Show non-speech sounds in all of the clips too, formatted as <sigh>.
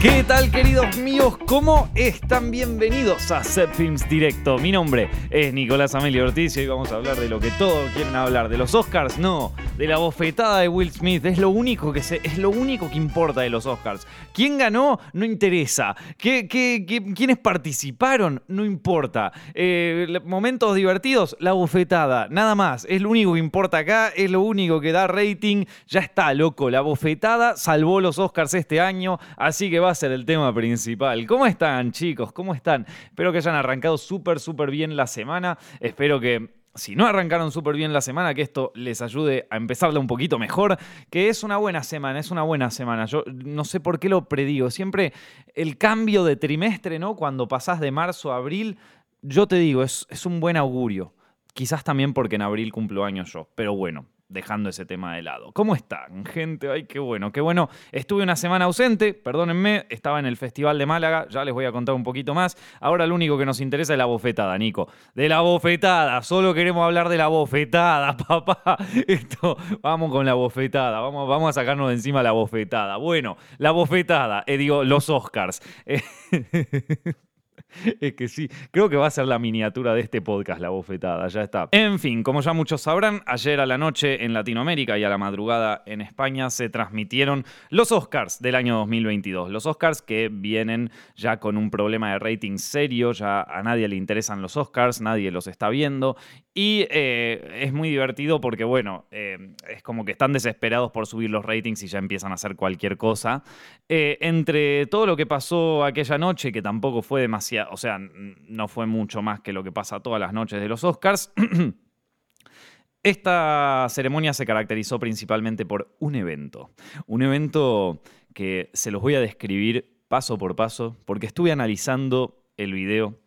¿Qué tal queridos míos? ¿Cómo están? Bienvenidos a Set Films Directo. Mi nombre es Nicolás Amelio Ortiz y hoy vamos a hablar de lo que todos quieren hablar. ¿De los Oscars? No. De la bofetada de Will Smith. Es lo único que, se, es lo único que importa de los Oscars. ¿Quién ganó? No interesa. ¿Qué, qué, quiénes participaron? No importa. Eh, momentos divertidos? La bofetada. Nada más. Es lo único que importa acá. Es lo único que da rating. Ya está, loco. La bofetada salvó los Oscars este año. Así que va a ser el tema principal. ¿Cómo están, chicos? ¿Cómo están? Espero que hayan arrancado súper, súper bien la semana. Espero que si no arrancaron súper bien la semana, que esto les ayude a empezarla un poquito mejor, que es una buena semana, es una buena semana. Yo no sé por qué lo predigo. Siempre el cambio de trimestre, ¿no? Cuando pasás de marzo a abril, yo te digo, es, es un buen augurio. Quizás también porque en abril cumplo años yo, pero bueno, dejando ese tema de lado. ¿Cómo están, gente? Ay, qué bueno, qué bueno. Estuve una semana ausente, perdónenme, estaba en el Festival de Málaga, ya les voy a contar un poquito más. Ahora lo único que nos interesa es la bofetada, Nico. De la bofetada, solo queremos hablar de la bofetada, <laughs> papá. Esto, vamos con la bofetada, vamos, vamos a sacarnos de encima la bofetada. Bueno, la bofetada, eh, digo, los Oscars. <laughs> <laughs> Es que sí, creo que va a ser la miniatura de este podcast, la bofetada, ya está. En fin, como ya muchos sabrán, ayer a la noche en Latinoamérica y a la madrugada en España se transmitieron los Oscars del año 2022. Los Oscars que vienen ya con un problema de rating serio, ya a nadie le interesan los Oscars, nadie los está viendo. Y eh, es muy divertido porque, bueno, eh, es como que están desesperados por subir los ratings y ya empiezan a hacer cualquier cosa. Eh, entre todo lo que pasó aquella noche, que tampoco fue demasiado, o sea, no fue mucho más que lo que pasa todas las noches de los Oscars, <clears throat> esta ceremonia se caracterizó principalmente por un evento. Un evento que se los voy a describir paso por paso, porque estuve analizando el video,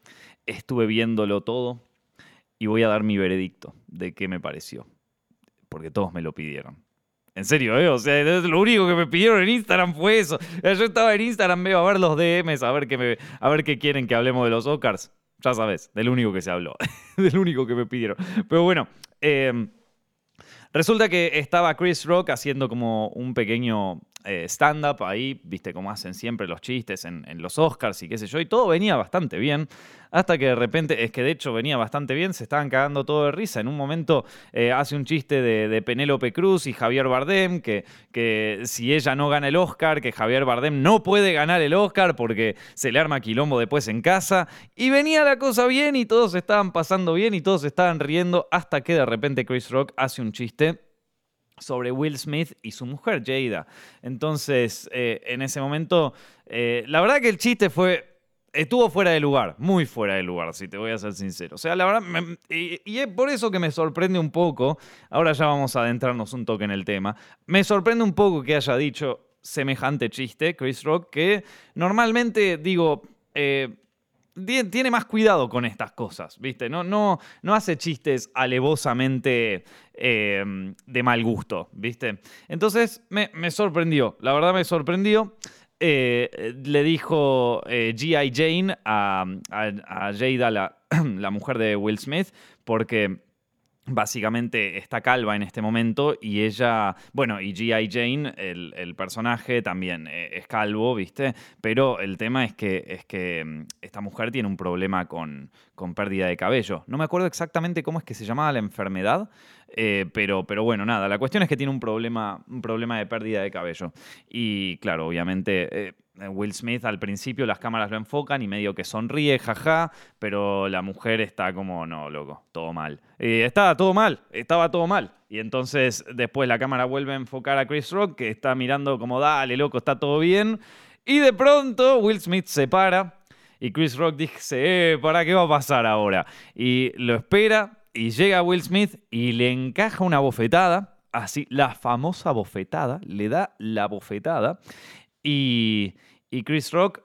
estuve viéndolo todo y voy a dar mi veredicto de qué me pareció. Porque todos me lo pidieron. En serio, ¿eh? O sea, lo único que me pidieron en Instagram fue eso. Yo estaba en Instagram, veo a ver los DMs, a ver qué, me, a ver qué quieren que hablemos de los Oscars. Ya sabes, del único que se habló, <laughs> del único que me pidieron. Pero bueno, eh, resulta que estaba Chris Rock haciendo como un pequeño eh, stand-up ahí, viste cómo hacen siempre los chistes en, los Oscars y qué sé yo, y todo venía bastante bien. Hasta que de repente, es que de hecho venía bastante bien, se estaban cagando todo de risa. En un momento eh, hace un chiste de, de Penélope Cruz y Javier Bardem, que, que si ella no gana el Oscar, que Javier Bardem no puede ganar el Oscar porque se le arma quilombo después en casa. Y venía la cosa bien y todos estaban pasando bien y todos estaban riendo hasta que de repente Chris Rock hace un chiste sobre Will Smith y su mujer Jada. Entonces, eh, en ese momento, eh, la verdad que el chiste fue... Estuvo fuera de lugar, muy fuera de lugar, si te voy a ser sincero. O sea, la verdad, y, es por eso que me sorprende un poco, ahora ya vamos a adentrarnos un toque en el tema, me sorprende un poco que haya dicho semejante chiste, Chris Rock, que normalmente digo, eh, tiene más cuidado con estas cosas, ¿viste? No, no, no hace chistes alevosamente eh, de mal gusto, ¿viste? Entonces me, me sorprendió, la verdad me sorprendió. Eh, le dijo eh, G.I. Jane a, a- a Jada, la, <clears throat> la mujer de Will Smith, porque básicamente está calva en este momento y ella, bueno, y G.I. Jane, el, personaje también eh, es calvo, ¿viste? Pero el tema es que, es que mm, esta mujer tiene un problema con, con pérdida de cabello. No me acuerdo exactamente cómo es que se llamaba la enfermedad, eh, pero, pero bueno, nada, la cuestión es que tiene un problema, un problema de pérdida de cabello. Y claro, obviamente... eh, Will Smith al principio las cámaras lo enfocan y medio que sonríe, jaja, pero la mujer está como, no, loco, todo mal. Y estaba todo mal, estaba todo mal. Y entonces después la cámara vuelve a enfocar a Chris Rock, que está mirando como, dale, loco, está todo bien. Y de pronto Will Smith se para y Chris Rock dice, eh, ¿para qué va a pasar ahora? Y lo espera y llega Will Smith y le encaja una bofetada, así, la famosa bofetada, le da la bofetada. Y, y Chris Rock,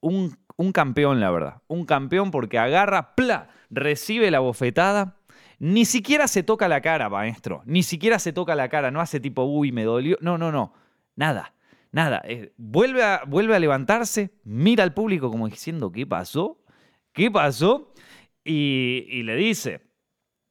un, un campeón, la verdad. Un campeón porque agarra, ¡pla! Recibe la bofetada. Ni siquiera se toca la cara, maestro. Ni siquiera se toca la cara. No hace tipo, uy, me dolió. No, no, no. Nada. Nada. Eh, vuelve, a, vuelve a levantarse, mira al público como diciendo, ¿qué pasó? ¿Qué pasó? Y, y le dice,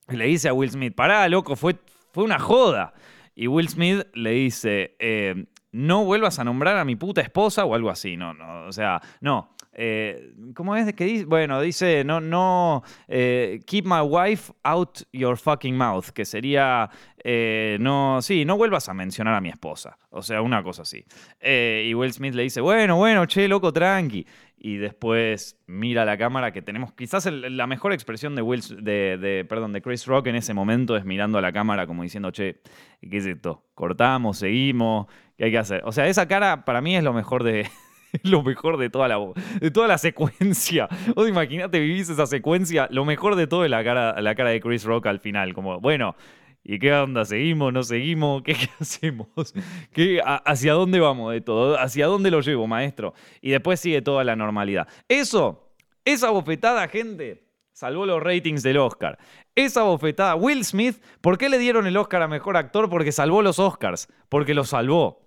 le dice a Will Smith, pará, loco, fue, fue una joda. Y Will Smith le dice, eh, no vuelvas a nombrar a mi puta esposa o algo así. No, no, o sea, no. Eh, ¿Cómo es que dice? Bueno, dice, no, no, eh, keep my wife out your fucking mouth, que sería, eh, no, sí, no vuelvas a mencionar a mi esposa. O sea, una cosa así. y Will Smith le dice, bueno, bueno, che, loco, tranqui. Y después mira la cámara que tenemos, quizás la mejor expresión de, Will, de, de, perdón, de Chris Rock en ese momento es mirando a la cámara como diciendo, che, ¿qué es esto? ¿Cortamos? ¿Seguimos? ¿Qué hay que hacer? O sea, esa cara para mí es lo mejor de, <laughs> lo mejor de toda la, de toda la secuencia. <laughs> Vos imagínate, vivís esa secuencia, lo mejor de todo es la cara, la cara de Chris Rock al final, como, bueno, ¿y qué onda? ¿Seguimos? ¿No seguimos? <laughs> ¿Qué, qué hacemos? ¿Qué, ¿Hacia dónde vamos de todo? ¿Hacia dónde lo llevo, maestro? Y después sigue toda la normalidad. Eso, esa bofetada, gente, salvó los ratings del Oscar. Esa bofetada, Will Smith, ¿por qué le dieron el Oscar a Mejor Actor? Porque salvó los Oscars, porque los salvó.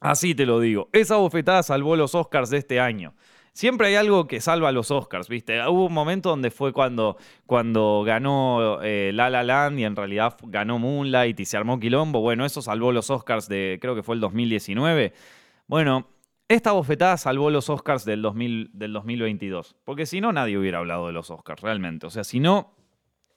Así te lo digo. Esa bofetada salvó los Oscars de este año. Siempre hay algo que salva los Oscars, ¿viste? Hubo un momento donde fue cuando, cuando ganó eh, La La Land y en realidad ganó Moonlight y se armó Quilombo. Bueno, eso salvó los Oscars de, creo que fue el 2019. Bueno, esta bofetada salvó los Oscars del, 2000, del 2022. Porque si no, nadie hubiera hablado de los Oscars, realmente. O sea, si no,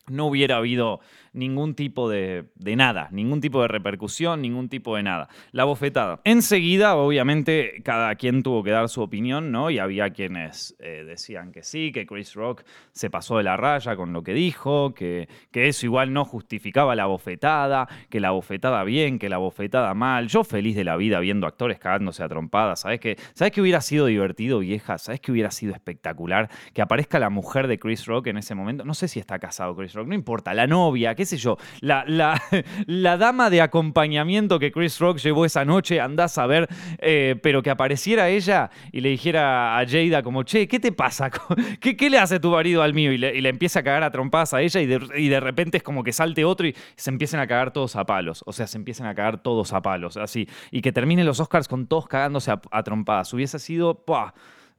no hubiera habido ningún tipo de, nada, ningún tipo de repercusión, ningún tipo de nada. La bofetada. Enseguida, obviamente, cada quien tuvo que dar su opinión, ¿no? Y había quienes eh, decían que sí, que Chris Rock se pasó de la raya con lo que dijo, que, que eso igual no justificaba la bofetada, que la bofetada bien, que la bofetada mal. Yo feliz de la vida viendo actores cagándose a trompadas. ¿Sabes qué? ¿Sabes que hubiera sido divertido, vieja? ¿Sabes que hubiera sido espectacular que aparezca la mujer de Chris Rock en ese momento? No sé si está casado Chris Rock, no importa, la novia, qué sé yo, la, <laughs> la, dama de acompañamiento que Chris Rock llevó esa noche, andás a ver, eh, pero que apareciera ella y le dijera a Jada como, che, ¿qué te pasa? <laughs> ¿Qué, qué le hace tu marido al mío? Y le, empieza a cagar a trompadas a ella y de, y de, repente es como que salte otro y se empiecen a cagar todos a palos. O sea, se empiezan a cagar todos a palos, así. Y que terminen los Oscars con todos cagándose a, trompadas. Hubiese sido...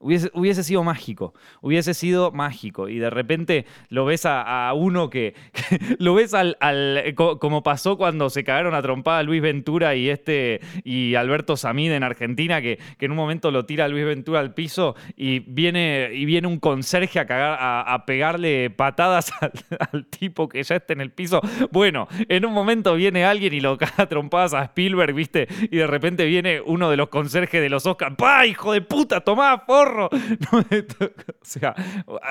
Hubiese, sido mágico, hubiese sido mágico. Y de repente lo ves a, uno que, <laughs> lo ves al, como pasó cuando se cagaron a trompada Luis Ventura y este y Alberto Samid en Argentina, que, que en un momento lo tira Luis Ventura al piso y viene, y viene un conserje a, cagar, a, pegarle patadas <laughs> al, tipo que ya está en el piso. Bueno, en un momento viene alguien y lo caga a trompadas a Spielberg, ¿viste? Y de repente viene uno de los conserjes de los Oscars. ¡Pah, hijo de puta! ¡Tomá, por <laughs> o sea,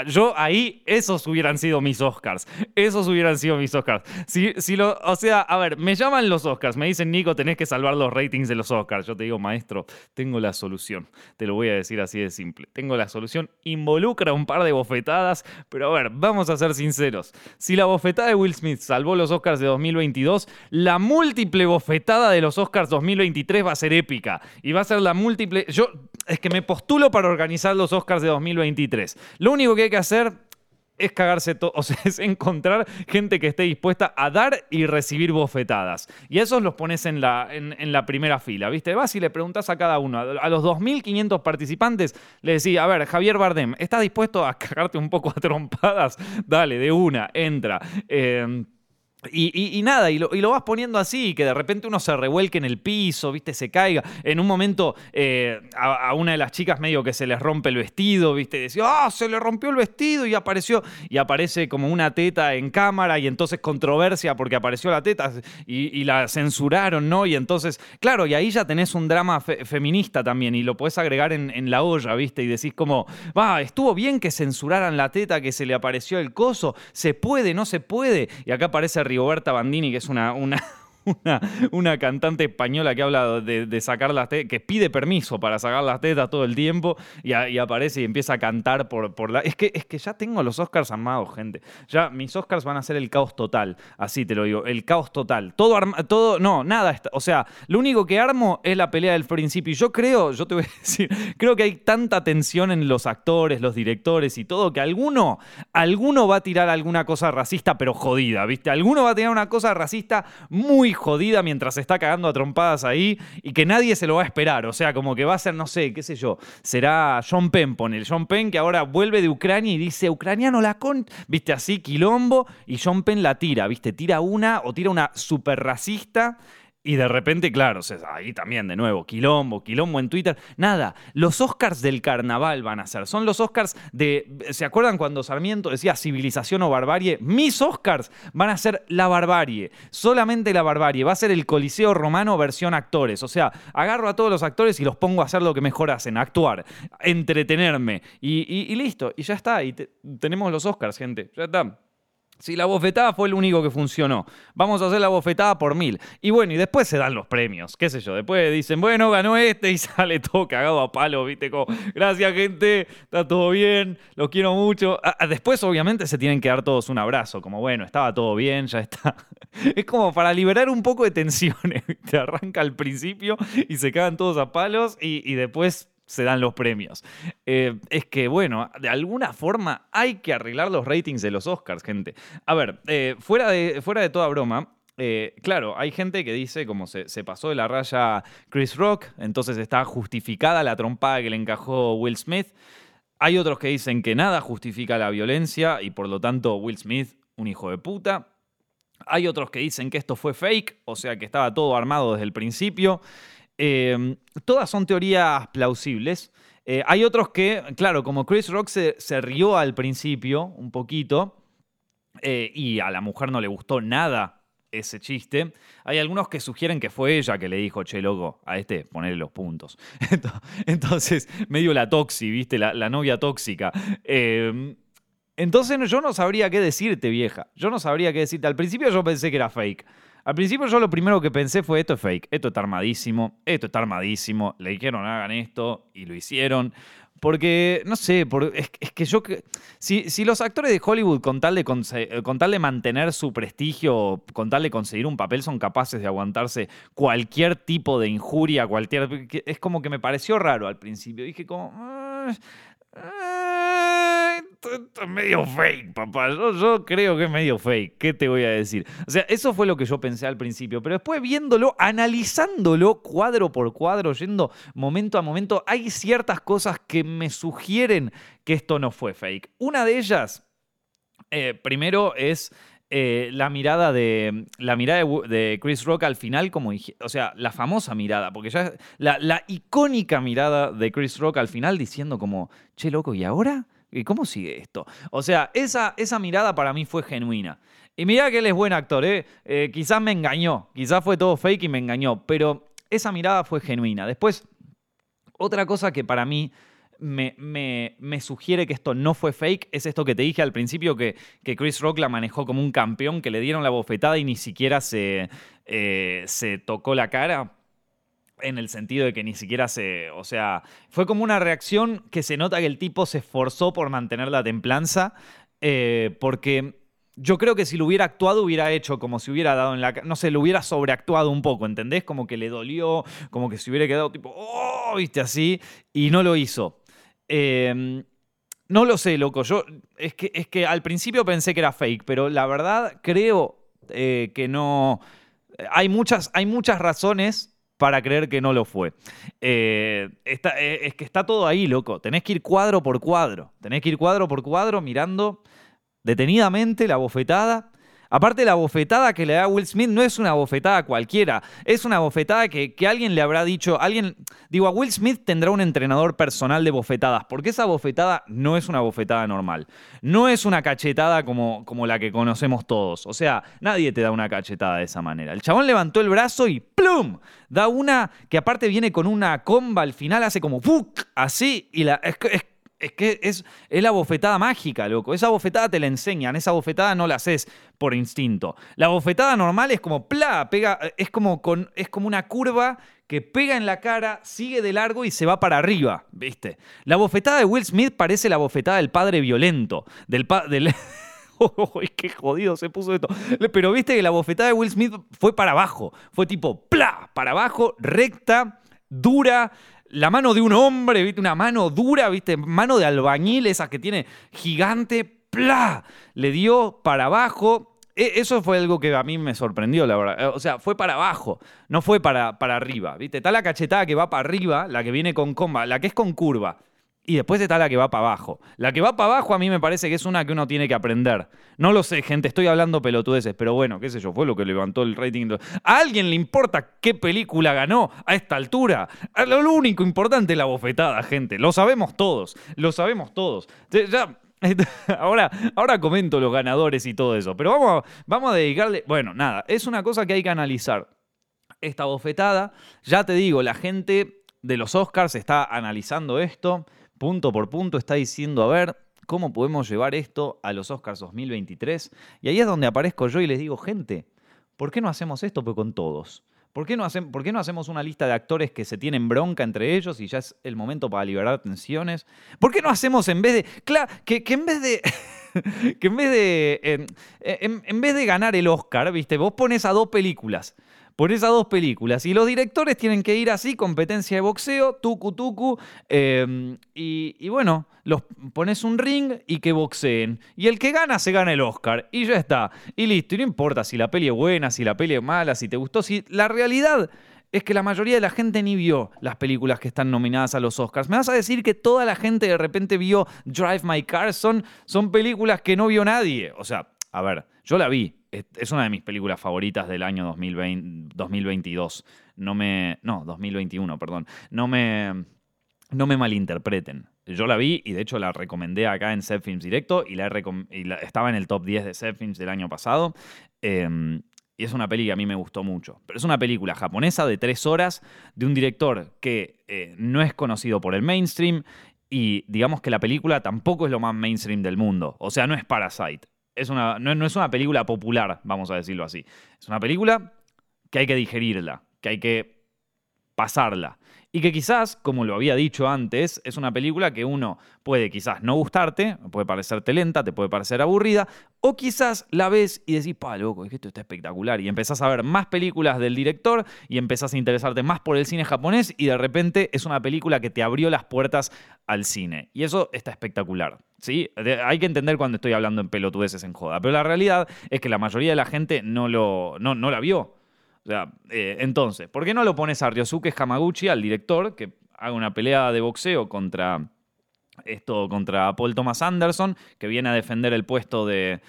yo ahí, esos hubieran sido mis Oscars. Esos hubieran sido mis Oscars. Si, si lo, o sea, a ver, me llaman los Oscars, me dicen, Nico, tenés que salvar los ratings de los Oscars. Yo te digo, maestro, tengo la solución. Te lo voy a decir así de simple. Tengo la solución. Involucra un par de bofetadas, pero a ver, vamos a ser sinceros. Si la bofetada de Will Smith salvó los Oscars de 2022, la múltiple bofetada de los Oscars 2023 va a ser épica. Y va a ser la múltiple. Yo es que me postulo para organizar los Oscars de 2023. Lo único que hay que hacer es cagarse todo, <laughs> o sea, es encontrar gente que esté dispuesta a dar y recibir bofetadas. Y esos los pones en la, en, la primera fila, ¿viste? Vas y le preguntas a cada uno, a los 2.500 participantes, le decís, a ver, Javier Bardem, ¿estás dispuesto a cagarte un poco a trompadas? Dale, de una, entra. Eh, y, nada, y lo, vas poniendo así, que de repente uno se revuelque en el piso, ¿viste? Se caiga. En un momento eh, a, una de las chicas medio que se les rompe el vestido, ¿viste? Decía, ¡ah! se le rompió el vestido y apareció. Y aparece como una teta en cámara y entonces controversia porque apareció la teta y, la censuraron, ¿no? Y entonces, claro, y ahí ya tenés un drama feminista también y lo podés agregar en, la olla, ¿viste? Y decís como, va, estuvo bien que censuraran la teta, que se le apareció el coso, se puede, no se puede. Y acá aparece Rigoberta Bandini, que es una, una, una, cantante española que habla de, sacar las tetas, que pide permiso para sacar las tetas todo el tiempo y, aparece y empieza a cantar por, la... Es que, es que ya tengo los Oscars armados, gente. Ya mis Oscars van a ser el caos total, así te lo digo, el caos total. Todo, todo no, nada, o sea, lo único que armo es la pelea del principio. Y yo creo, yo te voy a <laughs> decir, creo que hay tanta tensión en los actores, los directores y todo, que alguno, alguno va a tirar alguna cosa racista, pero jodida, ¿viste? Alguno va a tirar una cosa racista muy jodida mientras se está cagando a trompadas ahí y que nadie se lo va a esperar. O sea, como que va a ser, no sé, qué sé yo, será John Penn, pone el John Penn que ahora vuelve de Ucrania y dice, ucraniano la con, viste así, quilombo, y John Penn la tira, viste, tira una o tira una super racista Y de repente, claro, ahí también de nuevo, quilombo, quilombo en Twitter. Nada, los Oscars del carnaval van a ser. Son los Oscars de. ¿Se acuerdan cuando Sarmiento decía civilización o barbarie? Mis Oscars van a ser la barbarie. Solamente la barbarie. Va a ser el Coliseo Romano versión actores. O sea, agarro a todos los actores y los pongo a hacer lo que mejor hacen: actuar, entretenerme. Y, listo. Y ya está. Y tenemos los Oscars, gente. Ya está. Si la bofetada fue el único que funcionó, vamos a hacer la bofetada por mil. Y bueno, y después se dan los premios, qué sé yo. Después dicen, bueno, ganó este y <laughs> sale todo cagado a palo, viste, como, gracias gente, está todo bien, los quiero mucho. Ah, ah, después obviamente se tienen que dar todos un abrazo, como bueno, estaba todo bien, ya está. <laughs> Es como para liberar un poco de tensiones, <laughs> te arranca al principio y se cagan todos a palos y, y después se dan los premios. Eh, es que, bueno, de alguna forma hay que arreglar los ratings de los Oscars, gente. A ver, eh, fuera, de, fuera de toda broma, eh, claro, hay gente que dice como se, pasó de la raya Chris Rock, entonces está justificada la trompada que le encajó Will Smith. Hay otros que dicen que nada justifica la violencia y por lo tanto Will Smith, un hijo de puta. Hay otros que dicen que esto fue fake, o sea que estaba todo armado desde el principio. Em, todas son teorías plausibles. Eh, hay otros que, claro, como Chris Rock se, rió al principio un poquito eh, y a la mujer no le gustó nada ese chiste. Hay algunos que sugieren que fue ella que le dijo, che, loco, a este ponerle los puntos. <laughs> Entonces, medio la toxi, ¿viste? La, novia tóxica. Em, entonces yo no sabría qué decirte, vieja. Yo no sabría qué decirte. Al principio yo pensé que era fake. Al principio yo lo primero que pensé fue esto es fake, esto está armadísimo, esto está armadísimo, le dijeron hagan esto y lo hicieron. Porque, no sé, es, que yo... Si, si, los actores de Hollywood con tal, de con tal de mantener su prestigio, con tal de conseguir un papel, son capaces de aguantarse cualquier tipo de injuria, cualquier... Es como que me pareció raro al principio. Dije como... Ah, esto, es medio fake, papá. Yo, creo que es medio fake. ¿Qué te voy a decir? O sea, eso fue lo que yo pensé al principio. Pero después viéndolo, analizándolo cuadro por cuadro, yendo momento a momento, hay ciertas cosas que me sugieren que esto no fue fake. Una de ellas, eh, primero, es. Eh, la mirada de la mirada de, Chris Rock al final, como o sea, la famosa mirada, porque ya la, la icónica mirada de Chris Rock al final diciendo como, che loco, ¿y ahora? ¿Y cómo sigue esto? O sea, esa, esa mirada para mí fue genuina. Y mira que él es buen actor, ¿eh? ¿eh? Quizás me engañó, quizás fue todo fake y me engañó, pero esa mirada fue genuina. Después, otra cosa que para mí me, me, sugiere que esto no fue fake es esto que te dije al principio, que, que, Chris Rock la manejó como un campeón, que le dieron la bofetada y ni siquiera se, eh, se tocó la cara en el sentido de que ni siquiera se, o sea, fue como una reacción que se nota que el tipo se esforzó por mantener la templanza, eh, porque yo creo que si lo hubiera actuado hubiera hecho como si hubiera dado en la, no sé, lo hubiera sobreactuado un poco, ¿entendés? Como que le dolió, como que se hubiera quedado tipo, oh, viste así, y no lo hizo. Em, no lo sé, loco. Yo es que, es que al principio pensé que era fake, pero la verdad creo eh, que no. Hay muchas, hay muchas razones para creer que no lo fue. Eh, eh, es que está todo ahí, loco. Tenés que ir cuadro por cuadro. Tenés que ir cuadro por cuadro mirando detenidamente la bofetada Aparte, la bofetada que le da Will Smith no es una bofetada cualquiera, es una bofetada que, alguien le habrá dicho, alguien, digo, a Will Smith tendrá un entrenador personal de bofetadas, porque esa bofetada no es una bofetada normal, no es una cachetada como, como la que conocemos todos, o sea, nadie te da una cachetada de esa manera. El chabón levantó el brazo y ¡plum! Da una que aparte viene con una comba al final, hace como ¡puc! así, y la, es es que es, es, la bofetada mágica, loco. Esa bofetada te la enseñan, esa bofetada no la haces por instinto. La bofetada normal es como pla, pega, es como, con, es como una curva que pega en la cara, sigue de largo y se va para arriba, ¿viste? La bofetada de Will Smith parece la bofetada del padre violento, del del <laughs> qué jodido se puso esto. Pero viste que la bofetada de Will Smith fue para abajo, fue tipo pla, para abajo, recta, dura la mano de un hombre, ¿viste? Una mano dura, ¿viste? Mano de albañil, esa que tiene gigante, ¡plá! Le dio para abajo. E, eso fue algo que a mí me sorprendió, la verdad. O sea, fue para abajo, no fue para, para arriba, ¿viste? Está la cachetada que va para arriba, la que viene con comba, la que es con curva. Y después está la que va para abajo. La que va para abajo a mí me parece que es una que uno tiene que aprender. No lo sé, gente, estoy hablando pelotudeces, pero bueno, qué sé yo, fue lo que levantó el rating. ¿A alguien le importa qué película ganó a esta altura? Lo único importante es la bofetada, gente. Lo sabemos todos, lo sabemos todos. <laughs> Ahora, ahora comento los ganadores y todo eso, pero vamos, vamos a dedicarle, bueno, nada, es una cosa que hay que analizar. Esta bofetada, ya te digo, la gente de los Oscars está analizando esto punto por punto, está diciendo, a ver, ¿cómo podemos llevar esto a los Oscars 2023? Y ahí es donde aparezco yo y les digo, gente, ¿por qué no hacemos esto pues, con todos? ¿Por qué, no ¿Por qué no hacemos una lista de actores que se tienen bronca entre ellos y ya es el momento para liberar tensiones? ¿Por qué no hacemos en vez de. Claro, que, en vez de. <laughs> que en vez de. en, vez de ganar el Oscar, ¿viste? Vos pones a dos películas por esas dos películas. Y los directores tienen que ir así, competencia de boxeo, tucu tucu, em, y, bueno, los pones un ring y que boxeen. Y el que gana se gana el Oscar. Y ya está. Y listo. Y no importa si la peli es buena, si la peli es mala, si te gustó, si la realidad es que la mayoría de la gente ni vio las películas que están nominadas a los Oscars. ¿Me vas a decir que toda la gente de repente vio Drive My Car? Son, son películas que no vio nadie. O sea, a ver, yo la vi, es una de mis películas favoritas del año 2020, 2022. No me. No, 2021, perdón. No me. No me malinterpreten. Yo la vi y de hecho la recomendé acá en Set Films Directo y, la, estaba en el top 10 de Set Films del año pasado. Em, y es una peli que a mí me gustó mucho. Pero es una película japonesa de tres horas de un director que eh, no es conocido por el mainstream y digamos que la película tampoco es lo más mainstream del mundo. O sea, no es Parasite es una, no, es una película popular, vamos a decirlo así. Es una película que hay que digerirla, que hay que pasarla. Y que quizás, como lo había dicho antes, es una película que uno puede quizás no gustarte, puede parecerte lenta, te puede parecer aburrida, o quizás la ves y decís, pa, loco, es que esto está espectacular. Y empezás a ver más películas del director y empezás a interesarte más por el cine japonés y de repente es una película que te abrió las puertas al cine. Y eso está espectacular. ¿sí? Hay que entender cuando estoy hablando en pelotudeces en joda. Pero la realidad es que la mayoría de la gente no, lo, no, no la vio. Sea, eh, entonces, ¿por qué no lo pones a Ryosuke Hamaguchi, al director, que haga una pelea de boxeo contra esto contra Paul Thomas Anderson, que viene a defender el puesto de,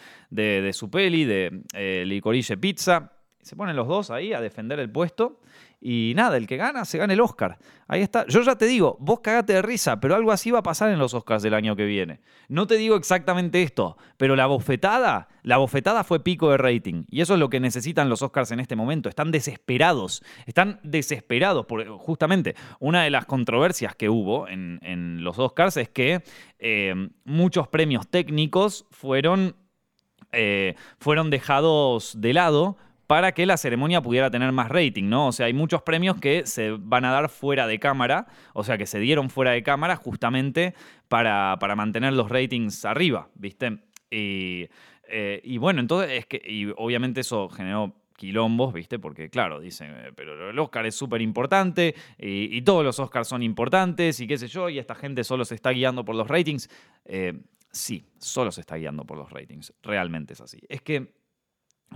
su peli, de eh, Licorice Pizza. Se ponen los dos ahí a defender el puesto. Y nada, el que gana se gana el Oscar. Ahí está. Yo ya te digo, vos cagate de risa, pero algo así va a pasar en los Oscars del año que viene. No te digo exactamente esto, pero la bofetada, la bofetada fue pico de rating. Y eso es lo que necesitan los Oscars en este momento. Están desesperados. Están desesperados. Porque justamente una de las controversias que hubo en, los Oscars es que eh, muchos premios técnicos fueron, eh, fueron dejados de lado para que la ceremonia pudiera tener más rating, ¿no? O sea, hay muchos premios que se van a dar fuera de cámara, o sea, que se dieron fuera de cámara justamente para, para mantener los ratings arriba, ¿viste? Y, eh, bueno, entonces es que, y obviamente eso generó quilombos, ¿viste? Porque, claro, dicen, pero el Oscar es súper importante y, todos los Oscars son importantes y qué sé yo, y esta gente solo se está guiando por los ratings. Eh, sí, solo se está guiando por los ratings, realmente es así. Es que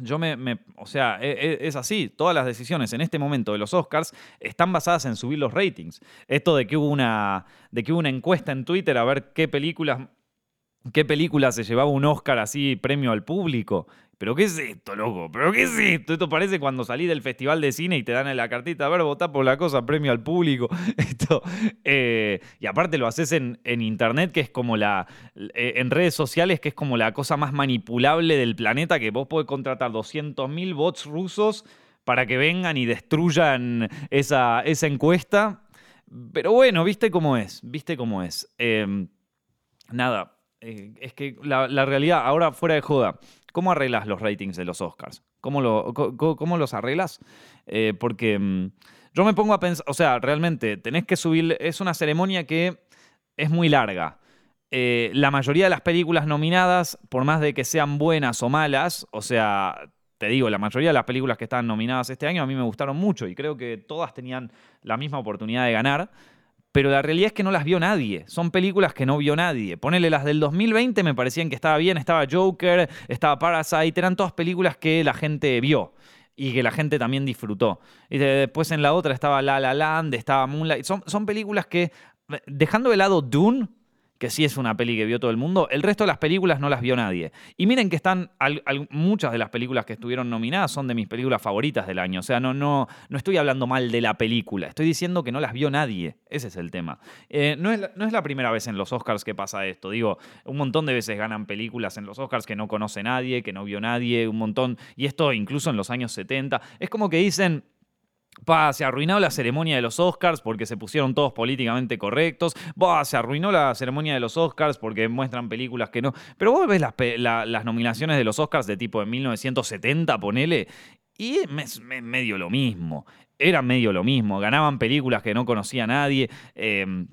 yo me, o sea, e, e, es, así. Todas las decisiones en este momento de los Oscars están basadas en subir los ratings. Esto de que hubo una, de que hubo una encuesta en Twitter a ver qué películas, qué película se llevaba un Oscar así premio al público. ¿Pero qué es esto, loco? ¿Pero qué es esto? Esto parece cuando salí del festival de cine y te dan en la cartita, a ver, votá por la cosa, premio al público. <laughs> Esto, eh, y aparte lo haces en, internet, que es como la. Eh, en redes sociales, que es como la cosa más manipulable del planeta, que vos podés contratar 200.000 bots rusos para que vengan y destruyan esa, esa encuesta. Pero bueno, viste cómo es, viste cómo es. Em, nada, eh, es que la realidad, ahora fuera de joda, ¿Cómo arreglas los ratings de los Oscars? ¿Cómo, los arreglas? Eh, porque mm, yo me pongo a pensar, o sea, realmente tenés que subir, es una ceremonia que es muy larga. Eh, la mayoría de las películas nominadas, por más de que sean buenas o malas, o sea, te digo, la mayoría de las películas que están nominadas este año a mí me gustaron mucho y creo que todas tenían la misma oportunidad de ganar pero la realidad es que no las vio nadie. Son películas que no vio nadie. Ponele las del 2020, me parecían que estaba bien. Estaba Joker, estaba Parasite, eran todas películas que la gente vio y que la gente también disfrutó. Y después en la otra estaba La La Land, estaba Moonlight. Son, son películas que dejando de lado Dune, que sí es una peli que vio todo el mundo, el resto de las películas no las vio nadie. Y miren que están, muchas de las películas que estuvieron nominadas son de mis películas favoritas del año. O sea, no, no, no estoy hablando mal de la película, estoy diciendo que no las vio nadie. Ese es el tema. Eh, no, es no es la primera vez en los Oscars que pasa esto. Digo, un montón de veces ganan películas en los Oscars que no conoce nadie, que no vio nadie, un montón. Y esto incluso en los años 70. Es como que dicen, Pa, se arruinó la ceremonia de los Oscars porque se pusieron todos políticamente correctos. Bah, se arruinó la ceremonia de los Oscars porque muestran películas que no. Pero vos ves las, nominaciones de los Oscars de tipo de 1970, ponele, y es medio lo mismo. Era medio lo mismo. Ganaban películas que no conocía nadie. Em,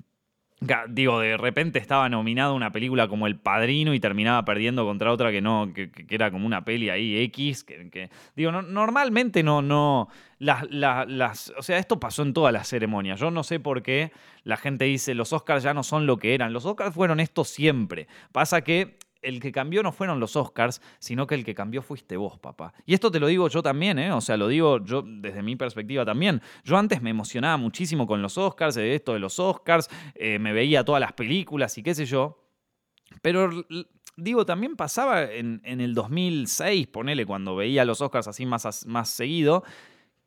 Digo, de repente estaba nominada una película como El Padrino y terminaba perdiendo contra otra que no, que, era como una peli ahí X. Que, digo, normalmente no, no. Las, las, o sea, esto pasó en todas las ceremonias. Yo no sé por qué la gente dice los Oscars ya no son lo que eran. Los Oscars fueron esto siempre. Pasa que el que cambió no fueron los Oscars, sino que el que cambió fuiste vos, papá. Y esto te lo digo yo también, ¿eh? O sea, lo digo yo desde mi perspectiva también. Yo antes me emocionaba muchísimo con los Oscars, de esto de los Oscars, eh, me veía todas las películas y qué sé yo. Pero digo, también pasaba en, el 2006, ponele, cuando veía los Oscars así más, más seguido,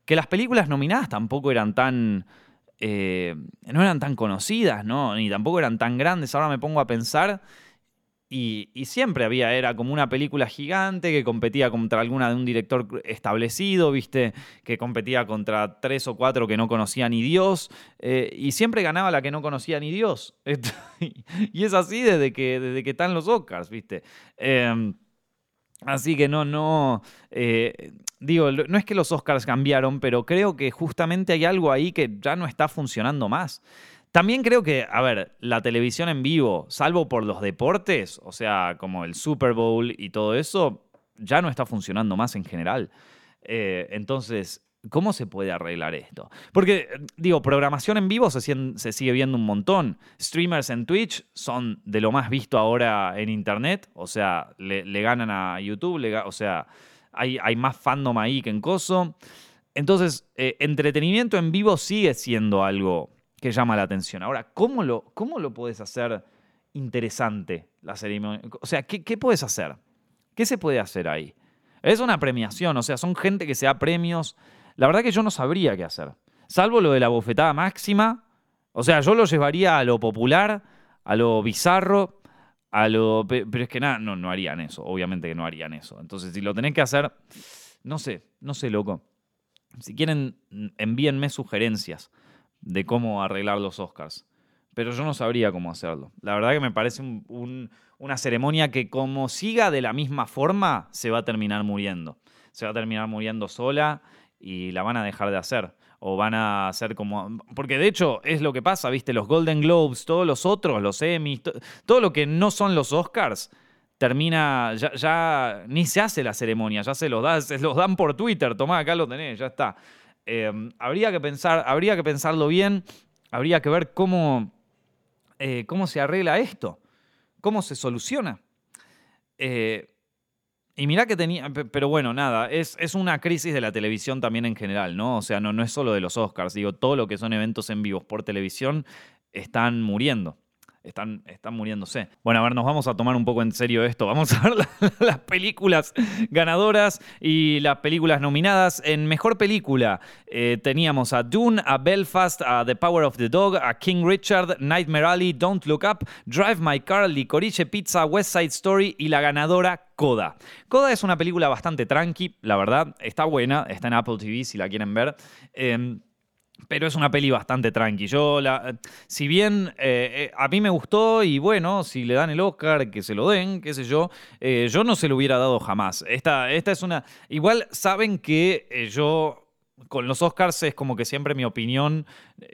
que las películas nominadas tampoco eran tan... Eh, no eran tan conocidas, ¿no? Ni tampoco eran tan grandes. Ahora me pongo a pensar y, siempre había, era como una película gigante que competía contra alguna de un director establecido, viste, que competía contra tres o cuatro que no conocía ni Dios, eh, y siempre ganaba la que no conocía ni Dios. <laughs> y es así desde que, desde que están los Oscars, viste. Em, así que no, no, eh, digo, no es que los Oscars cambiaron, pero creo que justamente hay algo ahí que ya no está funcionando más. También creo que, a ver, la televisión en vivo, salvo por los deportes, o sea, como el Super Bowl y todo eso, ya no está funcionando más en general. Eh, entonces, ¿cómo se puede arreglar esto? Porque, digo, programación en vivo se, sigue viendo un montón. Streamers en Twitch son de lo más visto ahora en Internet, o sea, le, ganan a YouTube, o sea, hay, más fandom ahí que en Coso. Entonces, eh, entretenimiento en vivo sigue siendo algo que llama la atención. Ahora, ¿cómo lo, cómo lo puedes hacer interesante la ceremonia? O sea, ¿qué, puedes hacer? ¿Qué se puede hacer ahí? Es una premiación, o sea, son gente que se da premios. La verdad que yo no sabría qué hacer. Salvo lo de la bofetada máxima. O sea, yo lo llevaría a lo popular, a lo bizarro, a lo. Pero es que nada, no, no harían eso. Obviamente que no harían eso. Entonces, si lo tenés que hacer, no sé, no sé, loco. Si quieren, envíenme sugerencias de cómo arreglar los Oscars. Pero yo no sabría cómo hacerlo. La verdad que me parece una ceremonia que como siga de la misma forma, se va a terminar muriendo. Se va a terminar muriendo sola y la van a dejar de hacer. O van a hacer como... Porque de hecho es lo que pasa, ¿viste? Los Golden Globes, todos los otros, los Emmys, todo lo que no son los Oscars, termina, ya, ni se hace la ceremonia, ya se los, da, se los dan por Twitter, tomá, acá lo tenés, ya está. Em, habría, que pensar, habría que pensarlo bien, habría que ver cómo, eh, cómo se arregla esto, cómo se soluciona. Eh, y mirá que tenía, pero bueno, nada, es, es, una crisis de la televisión también en general, ¿no? O sea, no, no es solo de los Oscars, digo, todo lo que son eventos en vivos por televisión están muriendo están, están muriéndose. Bueno, a ver, nos vamos a tomar un poco en serio esto. <laughs> Vamos a ver las películas ganadoras y las películas nominadas. En Mejor Película eh, teníamos a Dune, a Belfast, a The Power of the Dog, a King Richard, Nightmare Alley, Don't Look Up, Drive My Car, Licorice Pizza, West Side Story y la ganadora Coda. Coda es una película bastante tranqui, la verdad. Está buena, está en Apple TV si la quieren ver. Em, pero es una peli bastante tranqui. Yo, la, si bien eh, eh, a mí me gustó y bueno, si le dan el Oscar, que se lo den, qué sé yo, eh, yo no se lo hubiera dado jamás. Esta, esta es una... Igual saben que yo con los Oscars es como que siempre mi opinión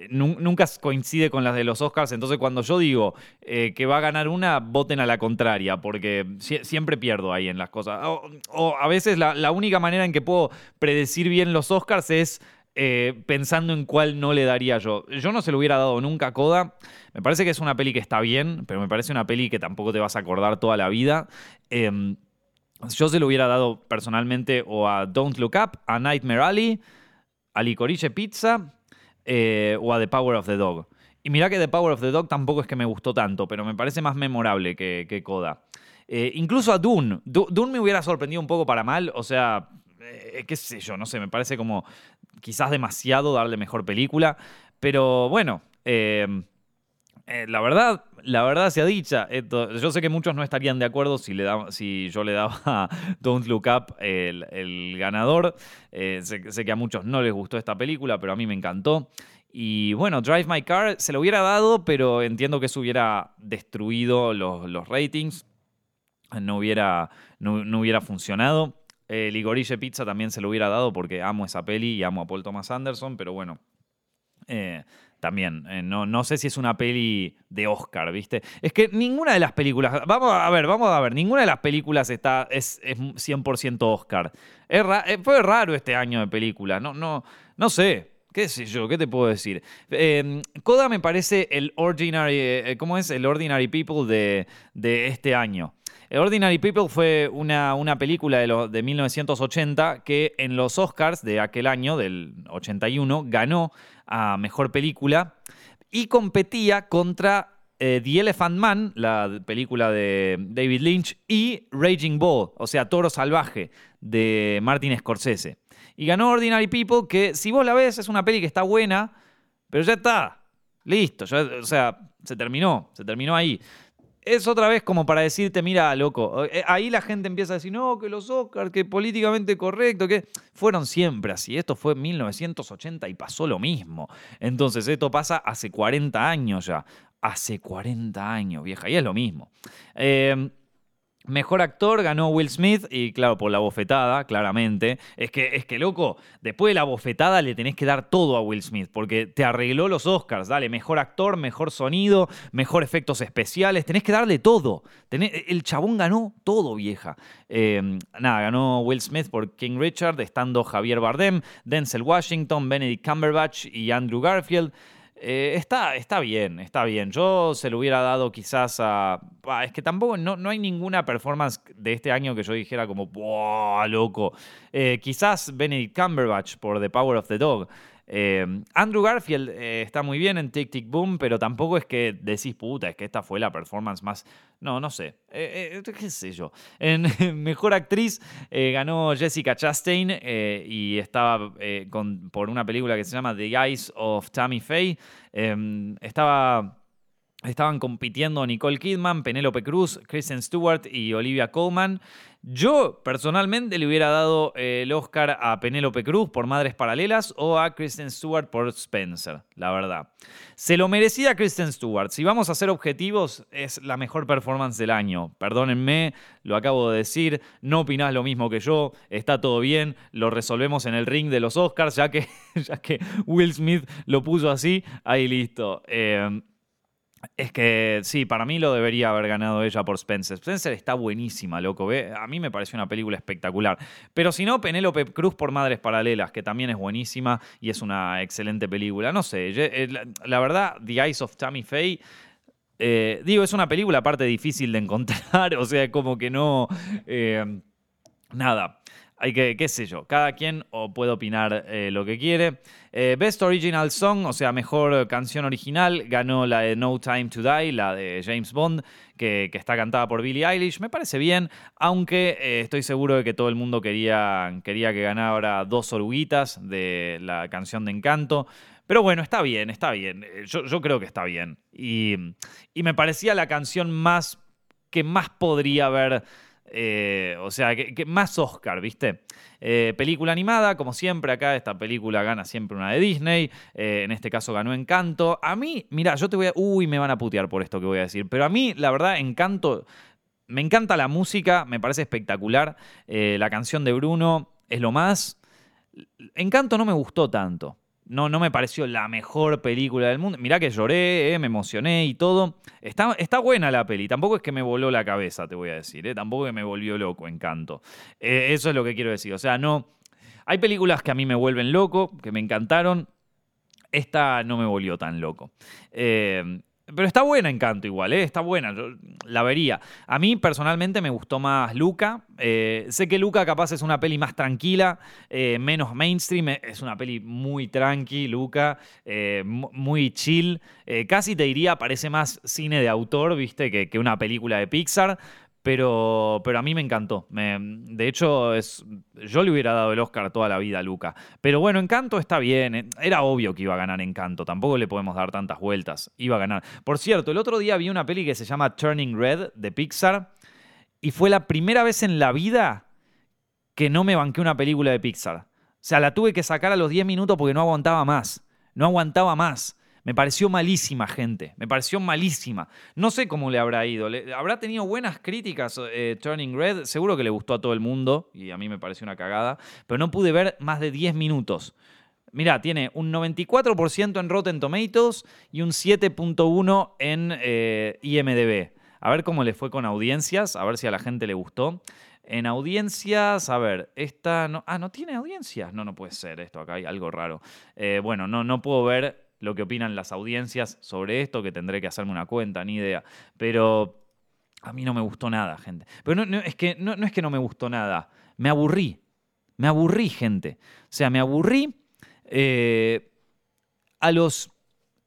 nunca coincide con las de los Oscars, entonces cuando yo digo que va a ganar una, voten a la contraria, porque siempre pierdo ahí en las cosas. O, a veces la, la, única manera en que puedo predecir bien los Oscars es eh, pensando en cuál no le daría yo. Yo no se lo hubiera dado nunca a Coda. Me parece que es una peli que está bien, pero me parece una peli que tampoco te vas a acordar toda la vida. Em, yo se lo hubiera dado personalmente o a Don't Look Up, a Nightmare Alley, a Licorice Pizza eh, o a The Power of the Dog. Y mirá que The Power of the Dog tampoco es que me gustó tanto, pero me parece más memorable que, que Coda. Eh, incluso a Dune. Dune me hubiera sorprendido un poco para mal, o sea, qué sé yo, no sé, me parece como quizás demasiado darle mejor película, pero bueno, eh, la verdad, la verdad sea dicha, yo sé que muchos no estarían de acuerdo si, le si yo le daba a Don't Look Up el, ganador. sé, sé, que a muchos no les gustó esta película, pero a mí me encantó. Y bueno, Drive My Car se lo hubiera dado, pero entiendo que eso hubiera destruido los, ratings. No hubiera, no, hubiera funcionado. El Igorille Pizza también se lo hubiera dado porque amo esa peli y amo a Paul Thomas Anderson, pero bueno. Eh, también, eh, no, no sé si es una peli de Oscar, ¿viste? Es que ninguna de las películas, vamos a ver, vamos a ver, ninguna de las películas está, es, es 100% Oscar. Es eh, fue raro este año de películas, no, no, no sé, ¿Qué sé yo? ¿Qué te puedo decir? Eh, me parece el Ordinary. Eh, ¿Cómo es? El Ordinary People de, de este año. Ordinary People fue una, una película de, de 1980 que en los Oscars de aquel año, del 81, ganó a mejor película y competía contra eh, The Elephant Man, la película de David Lynch, y Raging Bull, o sea, Toro Salvaje, de Martin Scorsese. Y ganó Ordinary People, que si vos la ves es una peli que está buena, pero ya está. Listo, o sea, se terminó, se terminó ahí. Es otra vez como para decirte, mira, loco, eh, ahí la gente empieza a decir, no, que los Oscars, que políticamente correcto, que fueron siempre así. Esto fue en 1980 y pasó lo mismo. Entonces, esto pasa hace 40 años ya. Hace 40 años, vieja, y es lo mismo. Eh, Mejor actor ganó Will Smith y claro, por la bofetada, claramente. Es que, es que, loco, después de la bofetada le tenés que dar todo a Will Smith porque te arregló los Oscars. Dale, mejor actor, mejor sonido, mejor efectos especiales. Tenés que darle todo. el chabón ganó todo, vieja. Em, nada, ganó Will Smith por King Richard, estando Javier Bardem, Denzel Washington, Benedict Cumberbatch y Andrew Garfield. Eh, está, está bien, está bien. Yo se lo hubiera dado quizás a. es que tampoco no, no hay ninguna performance de este año que yo dijera como, ¡buah, loco! Eh, quizás Benedict Cumberbatch por The Power of the Dog. Eh, Andrew Garfield eh, está muy bien en Tic Tic Boom, pero tampoco es que decís, puta, es que esta fue la performance más. No, no sé. Eh, ¿Qué sé yo? En <laughs> Mejor Actriz ganó Jessica Chastain y estaba por una película que se llama The Eyes of Tammy Faye. estaba. Estaban compitiendo Nicole Kidman, Penélope Cruz, Kristen Stewart y Olivia Colman. Yo personalmente le hubiera dado eh, el Oscar a Penélope Cruz por Madres Paralelas o a Kristen Stewart por Spencer, la verdad. Se lo merecía Kristen Stewart. Si vamos a ser objetivos, es la mejor performance del año. Perdónenme, lo acabo de decir, no opinás lo mismo que yo, está todo bien, lo resolvemos en el ring de los Oscars, ya que, <laughs> ya que Will Smith lo puso así, ahí listo. Eh, es que sí, para mí lo debería haber ganado ella por Spencer. Spencer está buenísima, loco. ¿ve? A mí me pareció una película espectacular. Pero si no, Penélope Cruz por Madres Paralelas, que también es buenísima y es una excelente película. No sé, eh, la verdad, The Eyes of Tammy Faye. Eh, digo, es una película aparte difícil de encontrar, <laughs> o sea, como que no. Eh, nada, hay que, qué sé yo, cada quien puede opinar eh, lo que quiere. Eh, Best Original Song, o sea, mejor canción original, ganó la de No Time to Die, la de James Bond, que, está cantada por Billie Eilish. Me parece bien, aunque eh, estoy seguro de que todo el mundo quería, quería que ganara dos oruguitas de la canción de Encanto. Pero bueno, está bien, está bien. Yo, creo que está bien. Y, y me parecía la canción más que más podría haber eh, o sea, que, más Oscar, ¿viste? Eh, película animada, como siempre, acá esta película gana siempre una de Disney. Eh, en este caso ganó Encanto. A mí, mira, yo te voy a. Uy, me van a putear por esto que voy a decir. Pero a mí, la verdad, Encanto. Me encanta la música, me parece espectacular. la canción de Bruno es lo más. Encanto no me gustó tanto no, no me pareció la mejor película del mundo. Mirá que lloré, eh, me emocioné y todo. Está, está, buena la peli. Tampoco es que me voló la cabeza, te voy a decir. Eh. Tampoco que me volvió loco, encanto. Eh, eso es lo que quiero decir. O sea, no. Hay películas que a mí me vuelven loco, que me encantaron. Esta no me volvió tan loco. Pero está buena Encanto igual, ¿eh? está buena, yo la vería. A mí personalmente me gustó más Luca. Eh, sé que Luca capaz es una peli más tranquila, eh, menos mainstream, es una peli muy tranqui, Luca, muy chill. casi te diría, parece más cine de autor, viste, que, que una película de Pixar. Pero, pero a mí me encantó. de hecho, es, yo le hubiera dado el Oscar toda la vida a Luca. Pero bueno, Encanto está bien. Eh, era obvio que iba a ganar Encanto. Tampoco le podemos dar tantas vueltas. Iba a ganar. Por cierto, el otro día vi una peli que se llama Turning Red de Pixar. Y fue la primera vez en la vida que no me banqué una película de Pixar. O sea, la tuve que sacar a los 10 minutos porque no aguantaba más. No aguantaba más. Me pareció malísima, gente. Me pareció malísima. No sé cómo le habrá ido. ¿Habrá tenido buenas críticas eh, Turning Red? Seguro que le gustó a todo el mundo y a mí me pareció una cagada. Pero no pude ver más de 10 minutos. Mirá, tiene un 94% en Rotten Tomatoes y un 7.1 en eh, IMDB. A ver cómo le fue con audiencias, a ver si a la gente le gustó. En audiencias, a ver, esta no. Ah, ¿no tiene audiencias? No, no puede ser esto, acá hay algo raro. Eh, bueno, no, no puedo ver lo que opinan las audiencias sobre esto, que tendré que hacerme una cuenta, ni idea. Pero a mí no me gustó nada, gente. Pero no, es, que, no, es que no me gustó nada, me aburrí. Me aburrí, gente. O sea, me aburrí eh, a los...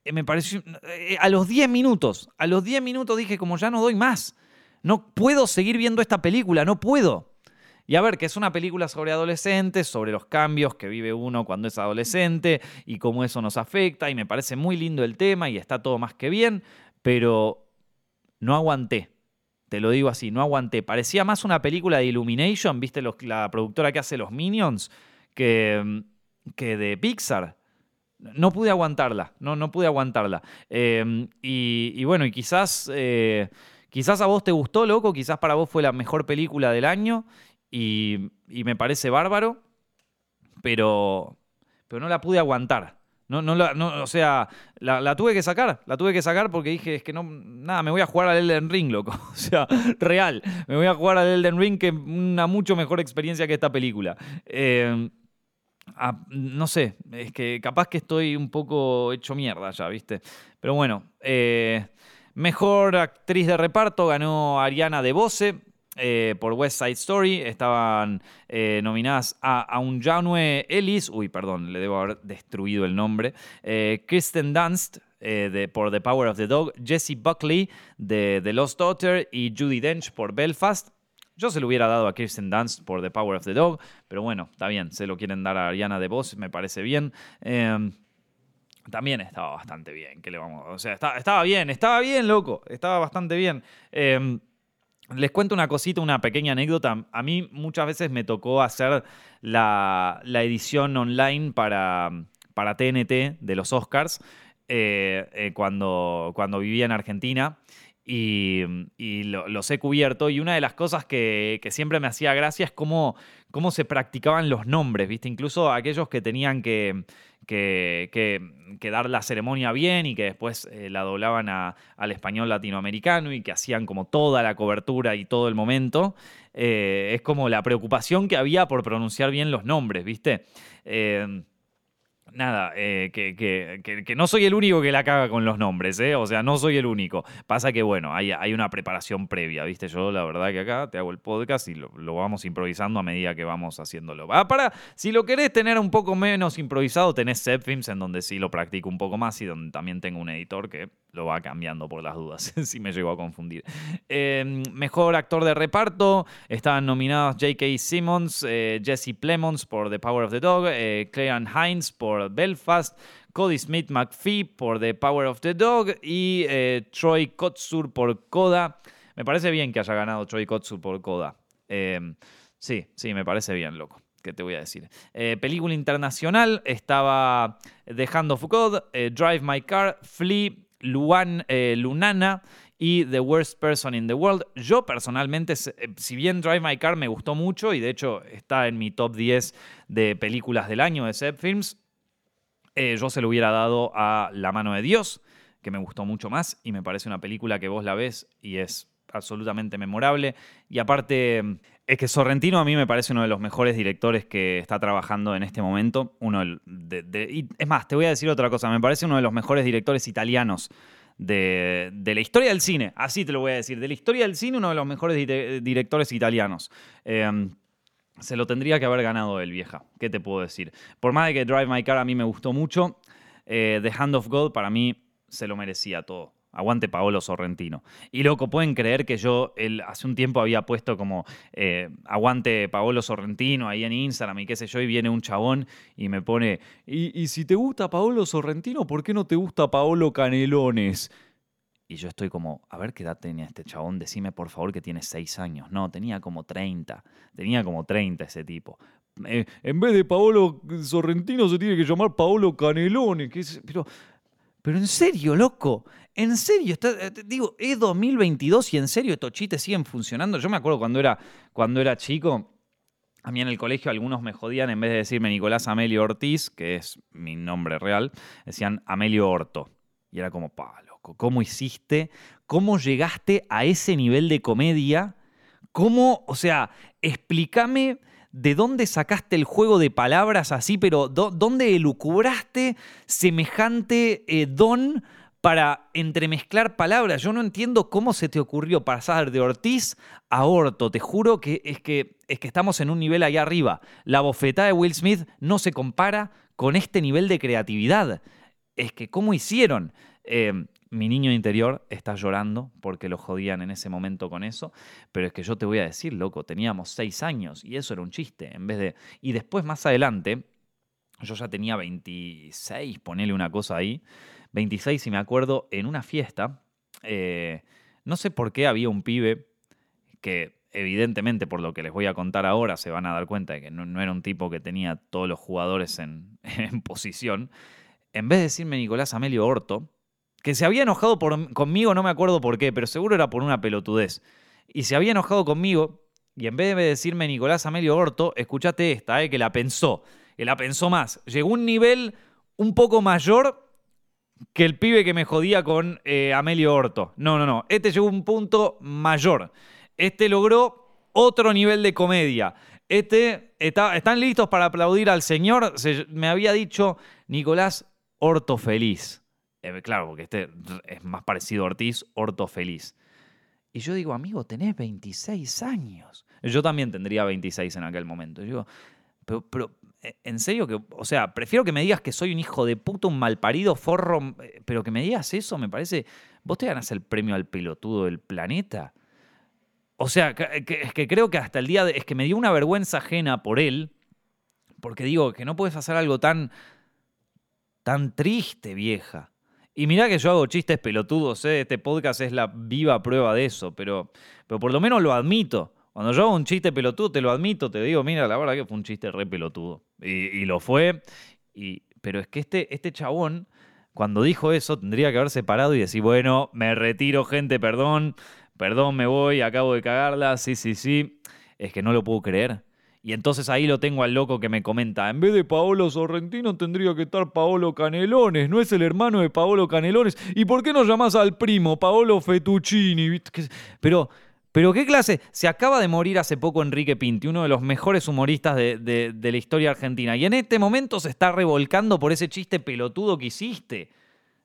Eh, me pareció... Eh, a los 10 minutos. A los 10 minutos dije, como ya no doy más. No puedo seguir viendo esta película, no puedo. Y a ver, que es una película sobre adolescentes, sobre los cambios que vive uno cuando es adolescente y cómo eso nos afecta. Y me parece muy lindo el tema y está todo más que bien, pero no aguanté. Te lo digo así, no aguanté. Parecía más una película de Illumination, ¿viste? la productora que hace los Minions, que, que de Pixar. No pude aguantarla, no, no pude aguantarla. Em, y, bueno, y quizás, eh, quizás a vos te gustó, loco, quizás para vos fue la mejor película del año y, me parece bárbaro, pero, pero no la pude aguantar. No, no, o sea, la, tuve que sacar, la tuve que sacar porque dije, es que no, nada, me voy a jugar al Elden Ring, loco. <laughs> O sea, real, me voy a jugar al Elden Ring que una mucho mejor experiencia que esta película. Eh, no sé, es que capaz que estoy un poco hecho mierda ya, ¿viste? Pero bueno, eh, mejor actriz de reparto ganó Ariana DeBose eh, por West Side Story. Estaban eh, nominadas a Aunjanue Ellis, uy, perdón, le debo haber destruido el nombre, eh, Kristen Dunst de, por The Power of the Dog, Jessie Buckley de The Lost Daughter y Judy Dench por Belfast. Yo se lo hubiera dado a Kirsten Dunst por The Power of the Dog, pero bueno, está bien, se lo quieren dar a Ariana DeVos, me parece bien. Em, también estaba bastante bien, que le vamos? O sea, estaba bien, estaba bien, loco, estaba bastante bien. Em, les cuento una cosita, una pequeña anécdota. A mí muchas veces me tocó hacer la, edición online para, para, TNT de los Oscars eh, eh, cuando, cuando vivía en Argentina. Y, los he cubierto. Y una de las cosas que, siempre me hacía gracia es cómo, cómo se practicaban los nombres, ¿viste? Incluso aquellos que tenían que, que, dar la ceremonia bien y que después eh, la doblaban al español latinoamericano y que hacían como toda la cobertura y todo el momento. Eh, es como la preocupación que había por pronunciar bien los nombres, ¿viste? Eh, nada, eh, que, no soy el único que la caga con los nombres, ¿eh? O sea, no soy el único. Pasa que, bueno, hay, hay una preparación previa, ¿viste? Yo, la verdad que acá te hago el podcast y lo, vamos improvisando a medida que vamos haciéndolo. Ah, para, si lo querés tener un poco menos improvisado, tenés Zepfilms en donde sí lo practico un poco más y donde también tengo un editor que lo va cambiando por las dudas, <laughs> si me llego a confundir. Em, mejor actor de reparto, estaban nominados J.K. Simmons, eh, Jesse Plemons por The Power of the Dog, eh, Claire Hines por Belfast, Cody Smith McPhee por The Power of the Dog y eh, Troy Kotsur por Coda. Me parece bien que haya ganado Troy Kotsur por Coda. Em, sí, sí, me parece bien, loco. ¿Qué te voy a decir? película internacional estaba The Hand of God, Drive My Car, Flea, eh, Lunana y The Worst Person in the World. Yo personalmente, eh, si bien Drive My Car me gustó mucho y de hecho está en mi top 10 de películas del año de Seb Films, eh, yo se lo hubiera dado a La mano de Dios, que me gustó mucho más y me parece una película que vos la ves y es absolutamente memorable. Y aparte, es que Sorrentino a mí me parece uno de los mejores directores que está trabajando en este momento. Uno de, es más, te voy a decir otra cosa, me parece uno de los mejores directores italianos de, la historia del cine, así te lo voy a decir, de la historia del cine, uno de los mejores directores italianos. Em, se lo tendría que haber ganado el vieja, ¿qué te puedo decir? Por más de que Drive My Car a mí me gustó mucho, eh, The Hand of God para mí se lo merecía todo. Aguante Paolo Sorrentino. Y loco, pueden creer que yo hace un tiempo había puesto como eh, aguante Paolo Sorrentino ahí en Instagram y qué sé yo, y viene un chabón y me pone, y, si te gusta Paolo Sorrentino, ¿por qué no te gusta Paolo Canelones? Y yo estoy como, a ver qué edad tenía este chabón, decime por favor que tiene 6 años. No, tenía como 30, tenía como 30 ese tipo. Eh, en vez de Paolo Sorrentino se tiene que llamar Paolo Canelones. Que pero, pero en serio, loco, en serio, eh, digo, es 2022 y en serio estos chistes siguen funcionando. Yo me acuerdo cuando era, cuando era chico, a mí en el colegio algunos me jodían, en vez de decirme Nicolás Amelio Ortiz, que es mi nombre real, decían Amelio Orto. Y era como, pa, ¿cómo hiciste? ¿Cómo llegaste a ese nivel de comedia? ¿Cómo, o sea, explícame de dónde sacaste el juego de palabras así, pero dónde elucubraste semejante eh, don para entremezclar palabras. Yo no entiendo cómo se te ocurrió pasar de Ortiz a Orto. Te juro que es que, es que estamos en un nivel allá arriba. La bofetada de Will Smith no se compara con este nivel de creatividad. Es que, ¿cómo hicieron? Eh, mi niño interior está llorando porque lo jodían en ese momento con eso, pero es que yo te voy a decir, loco, teníamos seis años y eso era un chiste, en vez de... Y después, más adelante, yo ya tenía 26, ponele una cosa ahí, 26 si me acuerdo, en una fiesta, eh, no sé por qué había un pibe que evidentemente por lo que les voy a contar ahora se van a dar cuenta de que no, era un tipo que tenía todos los jugadores en, <laughs> en posición, en vez de decirme Nicolás Amelio Orto, que se había enojado conmigo, no me acuerdo por qué, pero seguro era por una pelotudez. Y se había enojado conmigo, y en vez de decirme Nicolás Amelio Orto, escúchate esta, eh, que la pensó, que la pensó más. Llegó un nivel un poco mayor que el pibe que me jodía con eh, Amelio Orto. No, no, no. Este llegó a un punto mayor. Este logró otro nivel de comedia. Este, está, ¿están listos para aplaudir al señor? me había dicho Nicolás Orto feliz. Eh, claro, porque este es más parecido a Ortiz, Orto Feliz. Y yo digo, amigo, tenés 26 años. Yo también tendría 26 en aquel momento. yo digo, pero, eh, en serio que, o sea, prefiero que me digas que soy un hijo de puta, un malparido forro, eh, pero que me digas eso, me parece, vos te ganas el premio al pelotudo del planeta. O sea, es que creo que hasta el día de, es que me dio una vergüenza ajena por él, porque digo que no puedes hacer algo tan, tan triste, vieja. Y mirá que yo hago chistes pelotudos, ¿eh? este podcast es la viva prueba de eso, pero, pero por lo menos lo admito. Cuando yo hago un chiste pelotudo, te lo admito, te digo, mira, la verdad que fue un chiste re pelotudo. Y, lo fue. Pero es que este, este chabón, cuando dijo eso, tendría que haberse parado y decir, bueno, me retiro, gente, perdón, perdón, me voy, acabo de cagarla, sí, sí, sí. Es que no lo puedo creer. Y entonces ahí lo tengo al loco que me comenta, en vez de Paolo Sorrentino tendría que estar Paolo Canelones, no es el hermano de Paolo Canelones. ¿Y por qué no llamás al primo, Paolo Fettuccini? Pero, pero qué clase, se acaba de morir hace poco Enrique Pinti, uno de los mejores humoristas de, de la historia argentina, y en este momento se está revolcando por ese chiste pelotudo que hiciste.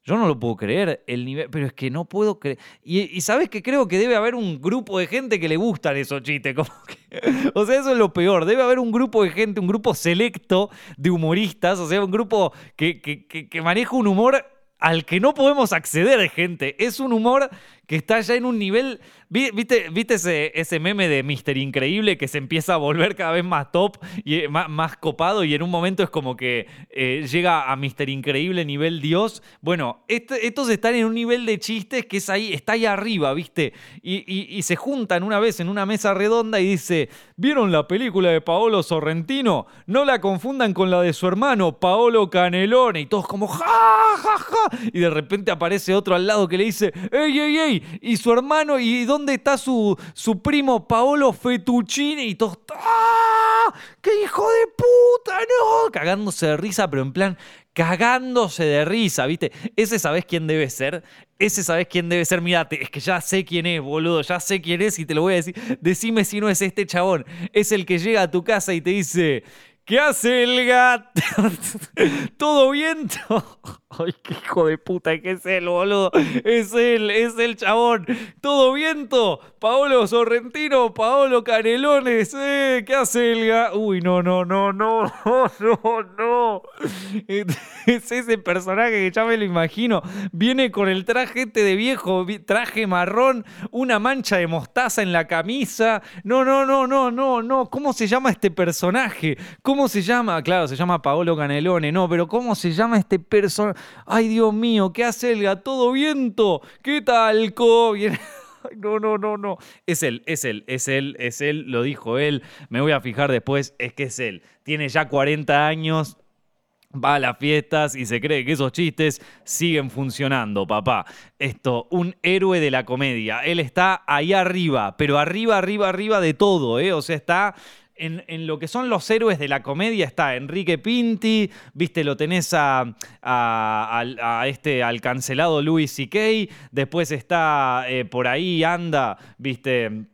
Yo no lo puedo creer, el nivel, pero es que no puedo creer. Y, sabes que creo que debe haber un grupo de gente que le gustan esos chistes. Como <laughs> o sea, eso es lo peor. Debe haber un grupo de gente, un grupo selecto de humoristas, o sea, un grupo que, que maneja un humor al que no podemos acceder, gente. Es un humor que está ya en un nivel. ¿Viste, viste ese, ese meme de Mister Increíble que se empieza a volver cada vez más top y eh, más, copado y en un momento es como que eh, llega a Mister Increíble nivel Dios? Bueno, este, estos están en un nivel de chistes que es ahí, está ahí arriba, ¿viste? Y, se juntan una vez en una mesa redonda y dice: ¿Vieron la película de Paolo Sorrentino? No la confundan con la de su hermano, Paolo Canelone. Y todos como ¡ja, ja, ja! Y de repente aparece otro al lado que le dice: ¡Ey, ey, ey! Y su hermano, ¿y dónde está su, su primo Paolo Fettuccini? Y todos, ¡ah! ¡Qué hijo de puta! ¡No! Cagándose de risa, pero en plan, cagándose de risa, ¿viste? Ese sabes quién debe ser. Ese sabes quién debe ser. Mirate, es que ya sé quién es, boludo. Ya sé quién es y te lo voy a decir. Decime si no es este chabón. Es el que llega a tu casa y te dice. ¿Qué hace el gato? <laughs> ¿Todo bien? Ay, qué hijo de puta es él, boludo. Es él, es el chabón. Todo viento. Paolo Sorrentino, Paolo Canelones. Eh, ¿Qué hace el Uy, no, no, no, no, <laughs> no, no. <laughs> Es ese personaje que ya me lo imagino. Viene con el traje este de viejo, traje marrón, una mancha de mostaza en la camisa. No, no, no, no, no, no. ¿Cómo se llama este personaje? ¿Cómo se llama? Claro, se llama Paolo Canelone, no, pero ¿cómo se llama este personaje? Ay, Dios mío, ¿qué el todo viento? ¿Qué tal, co? <laughs> no, no, no, no. Es él, es él, es él, es él, lo dijo él. Me voy a fijar después, es que es él. Tiene ya 40 años, va a las fiestas y se cree que esos chistes siguen funcionando, papá. Esto, un héroe de la comedia. Él está ahí arriba, pero arriba, arriba, arriba de todo, ¿eh? O sea, está en, lo que son los héroes de la comedia está Enrique Pinti, viste, lo tenés a, este, al cancelado Louis C.K., después está eh, por ahí, anda, viste,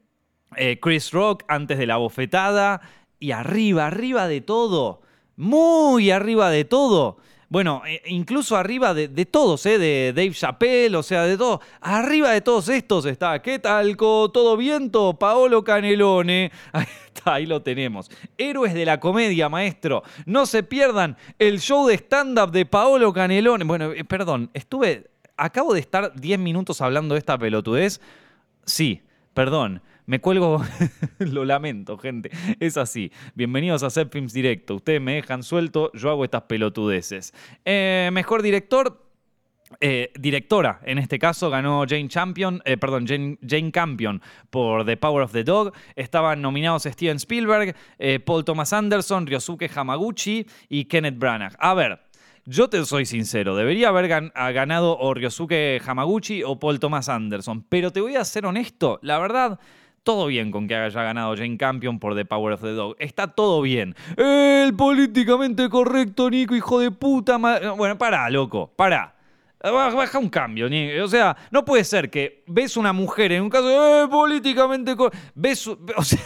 eh, Chris Rock antes de la bofetada, y arriba, arriba de todo, muy arriba de todo, bueno, e, incluso arriba de, todos, ¿eh? de Dave Chappelle, o sea, de todo. Arriba de todos estos está, ¿qué tal? ¿Todo viento? Paolo Canelone. <laughs> <laughs> Ahí lo tenemos. Héroes de la comedia, maestro. No se pierdan el show de stand-up de Paolo Canelone. Bueno, eh, perdón, estuve. Acabo de estar 10 minutos hablando de esta pelotudez. Sí, perdón. Me cuelgo, <laughs> lo lamento, gente. Es así. Bienvenidos a Set Films Directo. Ustedes me dejan suelto, yo hago estas pelotudeces. Eh, mejor director, eh, directora, en este caso, ganó Jane Champion, eh, perdón, Jane, Campion por The Power of the Dog. Estaban nominados Steven Spielberg, Paul Thomas Anderson, Ryosuke Hamaguchi y Kenneth Branagh. A ver, yo te soy sincero, debería haber ganado o Ryosuke Hamaguchi o Paul Thomas Anderson, pero te voy a ser honesto, la verdad todo bien con que haya ganado Jane Campion por The Power of the Dog. Está todo bien. El políticamente correcto, Nico, hijo de puta. Bueno, pará, loco, pará. Baja un cambio, o sea, no puede ser que ves una mujer en un caso eh, políticamente ves, <laughs> o sea,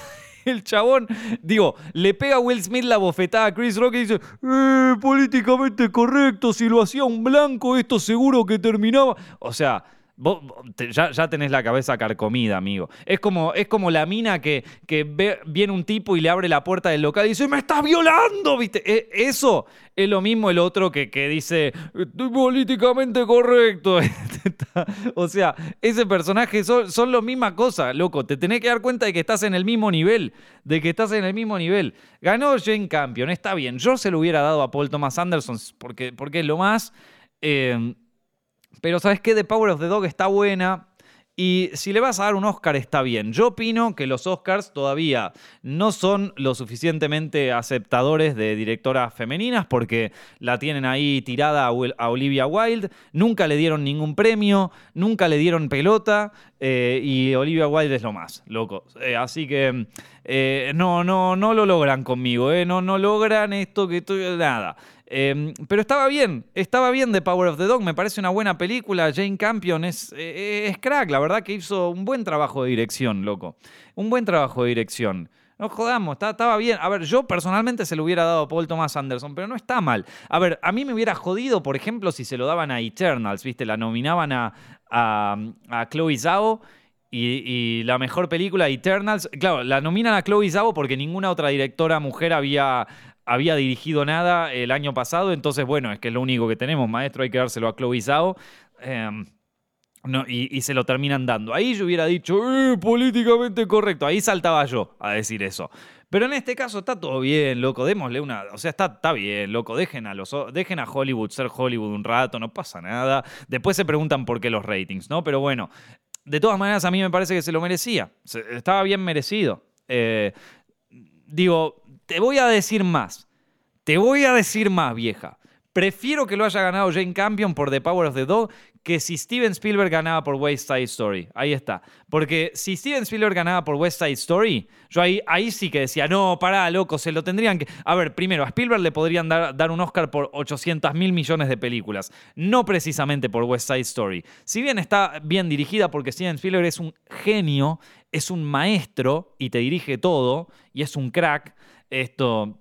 el chabón, digo, le pega a Will Smith la bofetada a Chris Rock y dice, eh, políticamente correcto, si lo hacía un blanco, esto seguro que terminaba. O sea, Vos ya, tenés la cabeza carcomida, amigo. Es como, es como la mina que, que ve, viene un tipo y le abre la puerta del local y dice, ¡me estás violando! ¿Viste? E, eso es lo mismo el otro que, que dice, estoy políticamente correcto. <laughs> o sea, ese personaje son, son la misma cosa, loco. Te tenés que dar cuenta de que estás en el mismo nivel. De que estás en el mismo nivel. Ganó Jane Campion, está bien. Yo se lo hubiera dado a Paul Thomas Anderson porque, porque es lo más... Eh, pero ¿sabes qué? The Power of the Dog está buena. Y si le vas a dar un Oscar está bien. Yo opino que los Oscars todavía no son lo suficientemente aceptadores de directoras femeninas porque la tienen ahí tirada a Olivia Wilde. Nunca le dieron ningún premio, nunca le dieron pelota eh, y Olivia Wilde es lo más, loco. Eh, así que eh, no, no, no lo logran conmigo, no, no logran esto que nada. Em, pero estaba bien, estaba bien The Power of the Dog, me parece una buena película. Jane Campion es, eh, es crack, la verdad que hizo un buen trabajo de dirección, loco. Un buen trabajo de dirección. No jodamos, estaba bien. A ver, yo personalmente se lo hubiera dado a Paul Thomas Anderson, pero no está mal. A ver, a mí me hubiera jodido, por ejemplo, si se lo daban a Eternals, ¿viste? La nominaban a, a, a Chloe Zhao. Y, y, la mejor película, Eternals, claro, la nominan a Chloe Zhao porque ninguna otra directora mujer había, había dirigido nada el año pasado, entonces bueno, es que es lo único que tenemos, maestro, hay que dárselo a Chloe Zhao. Em, y, se lo terminan dando. Ahí yo hubiera dicho, eh, políticamente correcto. Ahí saltaba yo a decir eso. Pero en este caso está todo bien, loco. Démosle una. O sea, está, está bien, loco. Dejen a, los, dejen a Hollywood ser Hollywood un rato, no pasa nada. Después se preguntan por qué los ratings, ¿no? Pero bueno, de todas maneras, a mí me parece que se lo merecía. estaba bien merecido. Eh, digo, te voy a decir más. Te voy a decir más, vieja. Prefiero que lo haya ganado Jane Campion por The Power of the Dog que si Steven Spielberg ganaba por West Side Story. Ahí está. Porque si Steven Spielberg ganaba por West Side Story, yo ahí, ahí sí que decía, no, pará, loco, se lo tendrían que... A ver, primero, a Spielberg le podrían dar, dar un Oscar por 800 mil millones de películas, no precisamente por West Side Story. Si bien está bien dirigida porque Steven Spielberg es un genio, es un maestro y te dirige todo y es un crack, esto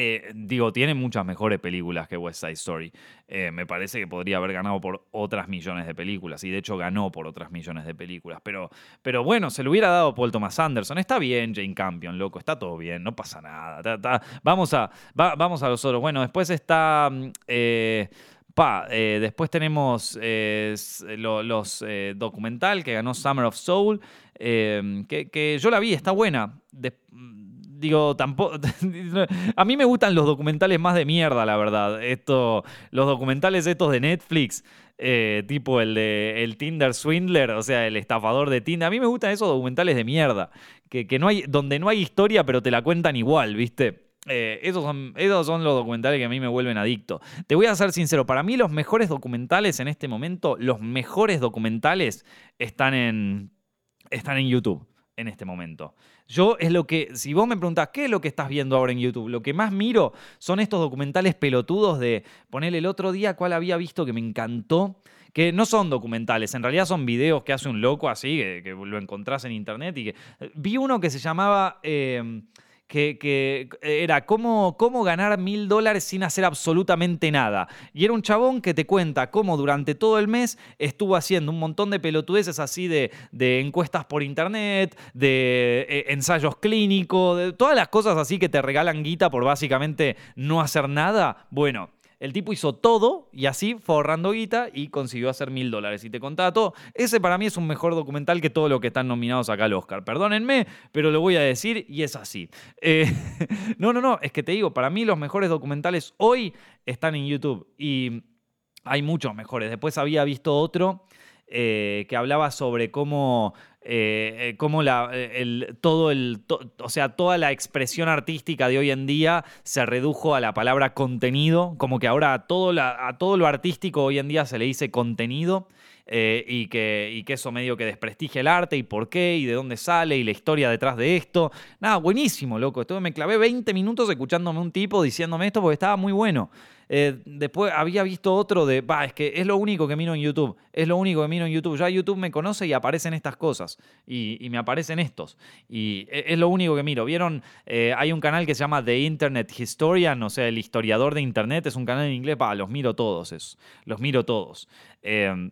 Eh, digo, tiene muchas mejores películas que West Side Story. Eh, me parece que podría haber ganado por otras millones de películas. Y de hecho ganó por otras millones de películas. Pero, pero bueno, se lo hubiera dado Paul Thomas Anderson. Está bien, Jane Campion, loco. Está todo bien, no pasa nada. vamos, a, vamos a los otros. Bueno, después está. Mm, eh, pa, después tenemos los documental que ganó Summer of Soul. Que, que, yo la vi, está buena digo, tampoco. <laughs> a mí me gustan los documentales más de mierda, la verdad. Esto, los documentales estos de Netflix, eh, tipo el de el Tinder Swindler, o sea, el estafador de Tinder. A mí me gustan esos documentales de mierda. Que, no hay, donde no hay historia, pero te la cuentan igual, ¿viste? Eh, esos, son, esos son los documentales que a mí me vuelven adicto. Te voy a ser sincero, para mí los mejores documentales en este momento, los mejores documentales están en, están en YouTube en este momento. Yo es lo que, si vos me preguntás, ¿qué es lo que estás viendo ahora en YouTube? Lo que más miro son estos documentales pelotudos de ponerle el otro día cuál había visto que me encantó. Que no son documentales, en realidad son videos que hace un loco así, que, lo encontrás en internet y que. Vi uno que se llamaba. Eh, que, era cómo, cómo ganar mil dólares sin hacer absolutamente nada. Y era un chabón que te cuenta cómo durante todo el mes estuvo haciendo un montón de pelotudeces así de, encuestas por internet, de eh, ensayos clínicos, de todas las cosas así que te regalan guita por básicamente no hacer nada. Bueno, el tipo hizo todo y así fue ahorrando guita y consiguió hacer mil dólares. Y te contaba todo. Ese para mí es un mejor documental que todo lo que están nominados acá al Oscar. Perdónenme, pero lo voy a decir y es así. Eh, <laughs> no, no, no. Es que te digo, para mí los mejores documentales hoy están en YouTube. Y hay muchos mejores. Después había visto otro. Eh, que hablaba sobre cómo eh, eh, la, eh, el, todo el, o sea, toda la expresión artística de hoy en día se redujo a la palabra contenido, como que ahora todo, la, a todo lo artístico hoy en día se le dice contenido. Y, que, y que eso medio que desprestigia el arte y por qué y de dónde sale y la historia detrás de esto. Nada, buenísimo, loco. Esto me clavé 20 minutos escuchándome un tipo diciéndome esto porque estaba muy bueno. Eh, después había visto otro de, va, es que es lo único que miro en YouTube, es lo único que miro en YouTube. Ya YouTube me conoce y aparecen estas cosas y, me aparecen estos. Y e, es lo único que miro. ¿Vieron? Eh, hay un canal que se llama The Internet Historian, o sea, el historiador de Internet, es un canal en inglés, va, los miro todos esos, los miro todos. Eh,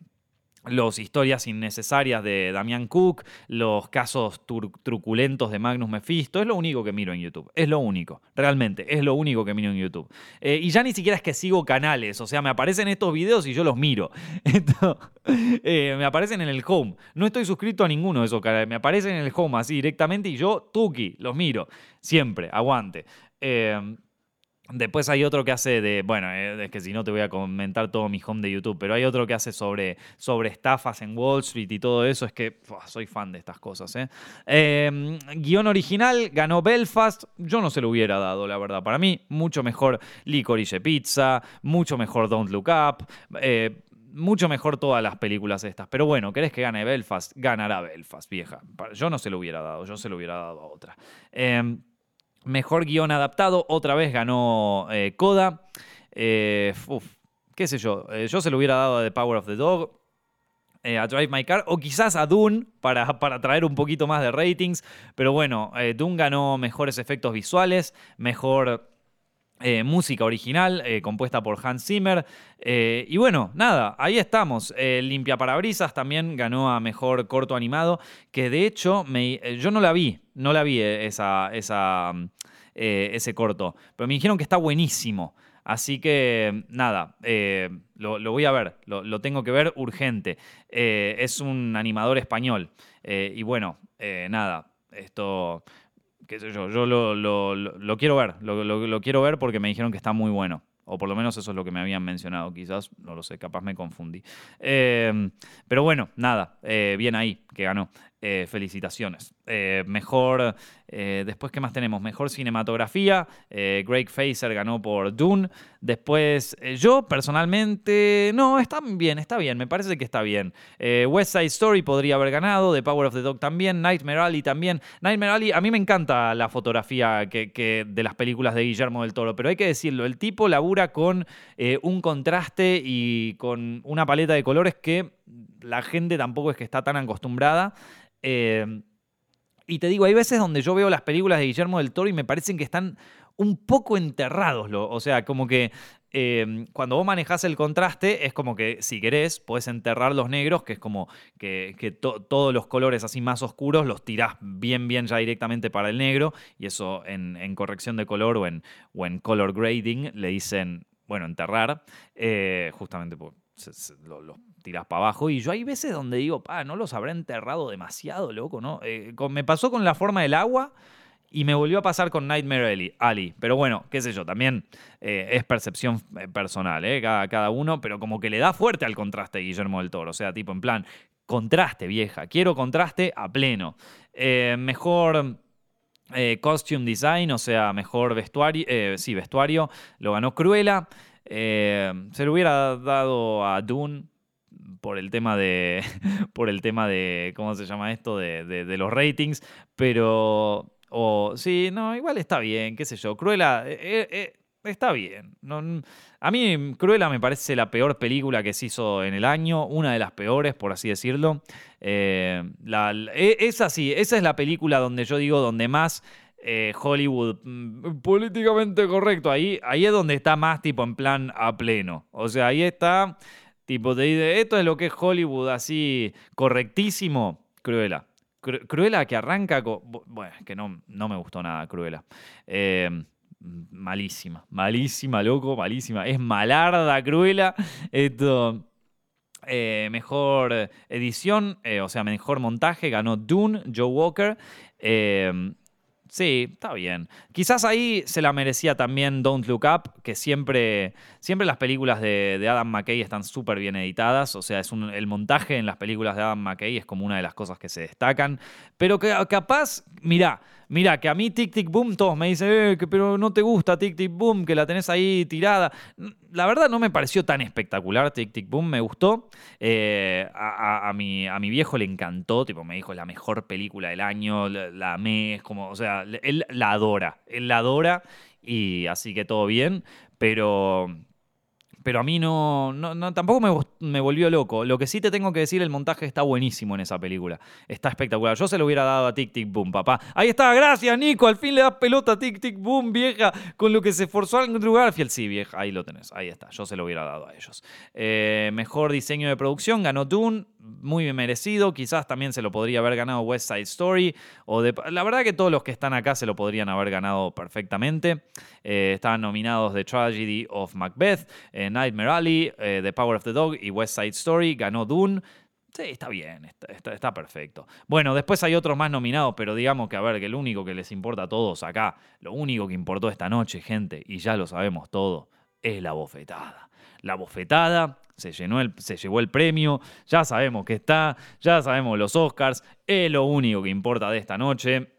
los historias innecesarias de Damián Cook, los casos truculentos de Magnus Mephisto, es lo único que miro en YouTube, es lo único, realmente, es lo único que miro en YouTube. Eh, y ya ni siquiera es que sigo canales, o sea, me aparecen estos videos y yo los miro. <laughs> Eh, me aparecen en el home, no estoy suscrito a ninguno de esos canales, me aparecen en el home así directamente y yo, tuki, los miro, siempre, aguante. Eh, Después hay otro que hace de, bueno, eh, es que si no te voy a comentar todo mi home de YouTube, pero hay otro que hace sobre, sobre estafas en Wall Street y todo eso, es que soy fan de estas cosas. ¿eh? Em, guion original, ganó Belfast, yo no se lo hubiera dado, la verdad. Para mí, mucho mejor Licorice Pizza, mucho mejor Don't Look Up, eh, mucho mejor todas las películas estas. Pero bueno, ¿querés que gane Belfast? Ganará Belfast, vieja. Yo no se lo hubiera dado, yo se lo hubiera dado a otra. Eh, Mejor guion adaptado, otra vez ganó eh, Coda. Eh, qué sé yo, eh, yo se lo hubiera dado a The Power of the Dog, a Drive My Car, o quizás a Dune para, para traer un poquito más de ratings. Pero bueno, Dune ganó mejores efectos visuales, mejor eh, música original eh, compuesta por Hans Zimmer. Eh, y bueno, nada, ahí estamos. Limpia Parabrisas también ganó a mejor corto animado, que de hecho me, yo no la vi, no la vi esa, esa, ese corto, pero me dijeron que está buenísimo. Así que nada, lo, voy a ver, lo tengo que ver urgente. es un animador español. y bueno, nada, esto qué sé yo, yo lo, lo, quiero ver, lo, quiero ver porque me dijeron que está muy bueno. O por lo menos eso es lo que me habían mencionado. Quizás, no lo sé, capaz me confundí. Eh, pero bueno, nada, eh, bien ahí, que ganó. Eh, felicitaciones. Eh, mejor, eh, después, ¿qué más tenemos? Mejor cinematografía. Greg Facer ganó por Dune. Después, yo personalmente, no, está bien, está bien, me parece que está bien. West Side Story podría haber ganado, The Power of the Dog también, Nightmare Alley también. Nightmare Alley, a mí me encanta la fotografía que, de las películas de Guillermo del Toro, pero hay que decirlo, el tipo labura con un contraste y con una paleta de colores que la gente tampoco es que está tan acostumbrada. Eh, y te digo, hay veces donde yo veo las películas de Guillermo del Toro y me parecen que están un poco enterrados. O sea, como que em, cuando vos manejás el contraste, es como que si querés, podés enterrar los negros, que es como que, todos los colores así más oscuros los tirás bien, bien ya directamente para el negro. Y eso en, corrección de color o en, o en color grading le dicen, bueno, enterrar, eh, justamente por, los tirás para abajo. Y yo hay veces donde digo, pa, no los habré enterrado demasiado, loco, ¿no? Eh, me pasó con la forma del agua y me volvió a pasar con Nightmare Ali. Pero bueno, qué sé yo, también eh, es percepción eh, personal. Cada, cada, uno, pero como que le da fuerte al contraste Guillermo del Toro. O sea, tipo en plan, contraste, vieja. Quiero contraste a pleno. Mejor. costume design, o sea, mejor vestuario, sí, vestuario, lo ganó Cruella. Se lo hubiera dado a Dune por el tema de. <laughs> por el tema de. ¿Cómo se llama esto? de, de los ratings. Pero o sí, no, igual está bien, qué sé yo. Cruella eh, eh, eh, está bien. a mí Cruella me parece la peor película que se hizo en el año, una de las peores, por así decirlo. la, e, esa sí, esa es la película donde yo digo, donde más Hollywood mm, políticamente correcto, ahí, ahí es donde está más tipo en plan a pleno. O sea, ahí está, tipo, dice, esto es lo que es Hollywood así correctísimo, Cruella. Cruella que arranca con. Bueno, es que no, no me gustó nada Cruella. Eh, malísima, malísima, loco, malísima. Es malarda Cruella. Esto. Eh, mejor edición, eh, o sea, mejor montaje, ganó Dune, Joe Walker. Sí, está bien. Quizás ahí se la merecía también Don't Look Up, que siempre, siempre las películas de, Adam McKay están súper bien editadas. O sea, es el montaje en las películas de Adam McKay es como una de las cosas que se destacan. Pero que capaz, mira, mira, que a mí Tic Tic Boom todos me dicen, eh, que, pero no te gusta Tic Tic Boom, que la tenés ahí tirada. La verdad no me pareció tan espectacular Tic Tic Boom, me gustó. Eh, a, mi, a mi viejo le encantó, tipo, me dijo, la mejor película del año, la, la amé, es como, o sea, él la adora, él la adora y así que todo bien, pero pero a mí no, no, tampoco me, me, volvió loco. Lo que sí te tengo que decir, el montaje está buenísimo en esa película. Está espectacular. Yo se lo hubiera dado a Tic Tic Boom, papá. Ahí está, gracias, Nico. Al fin le das pelota a Tic Tic Boom, vieja, con lo que se esforzó Andrew Garfield. Sí, vieja, ahí lo tenés. Ahí está. Yo se lo hubiera dado a ellos. Eh, mejor diseño de producción, ganó Dune muy bien merecido. Quizás también se lo podría haber ganado West Side Story. O de, la verdad que todos los que están acá se lo podrían haber ganado perfectamente. Eh, estaban nominados The Tragedy of Macbeth, eh, Nightmare Alley, eh, The Power of the Dog y West Side Story. Ganó Dune. Sí, está bien, está, está, perfecto. Bueno, después hay otros más nominados, pero digamos que, a ver, que lo único que les importa a todos acá, lo único que importó esta noche, gente, y ya lo sabemos todo, es la bofetada. La bofetada se, llenó el, se llevó el premio, ya sabemos que está, ya sabemos los Oscars, es lo único que importa de esta noche.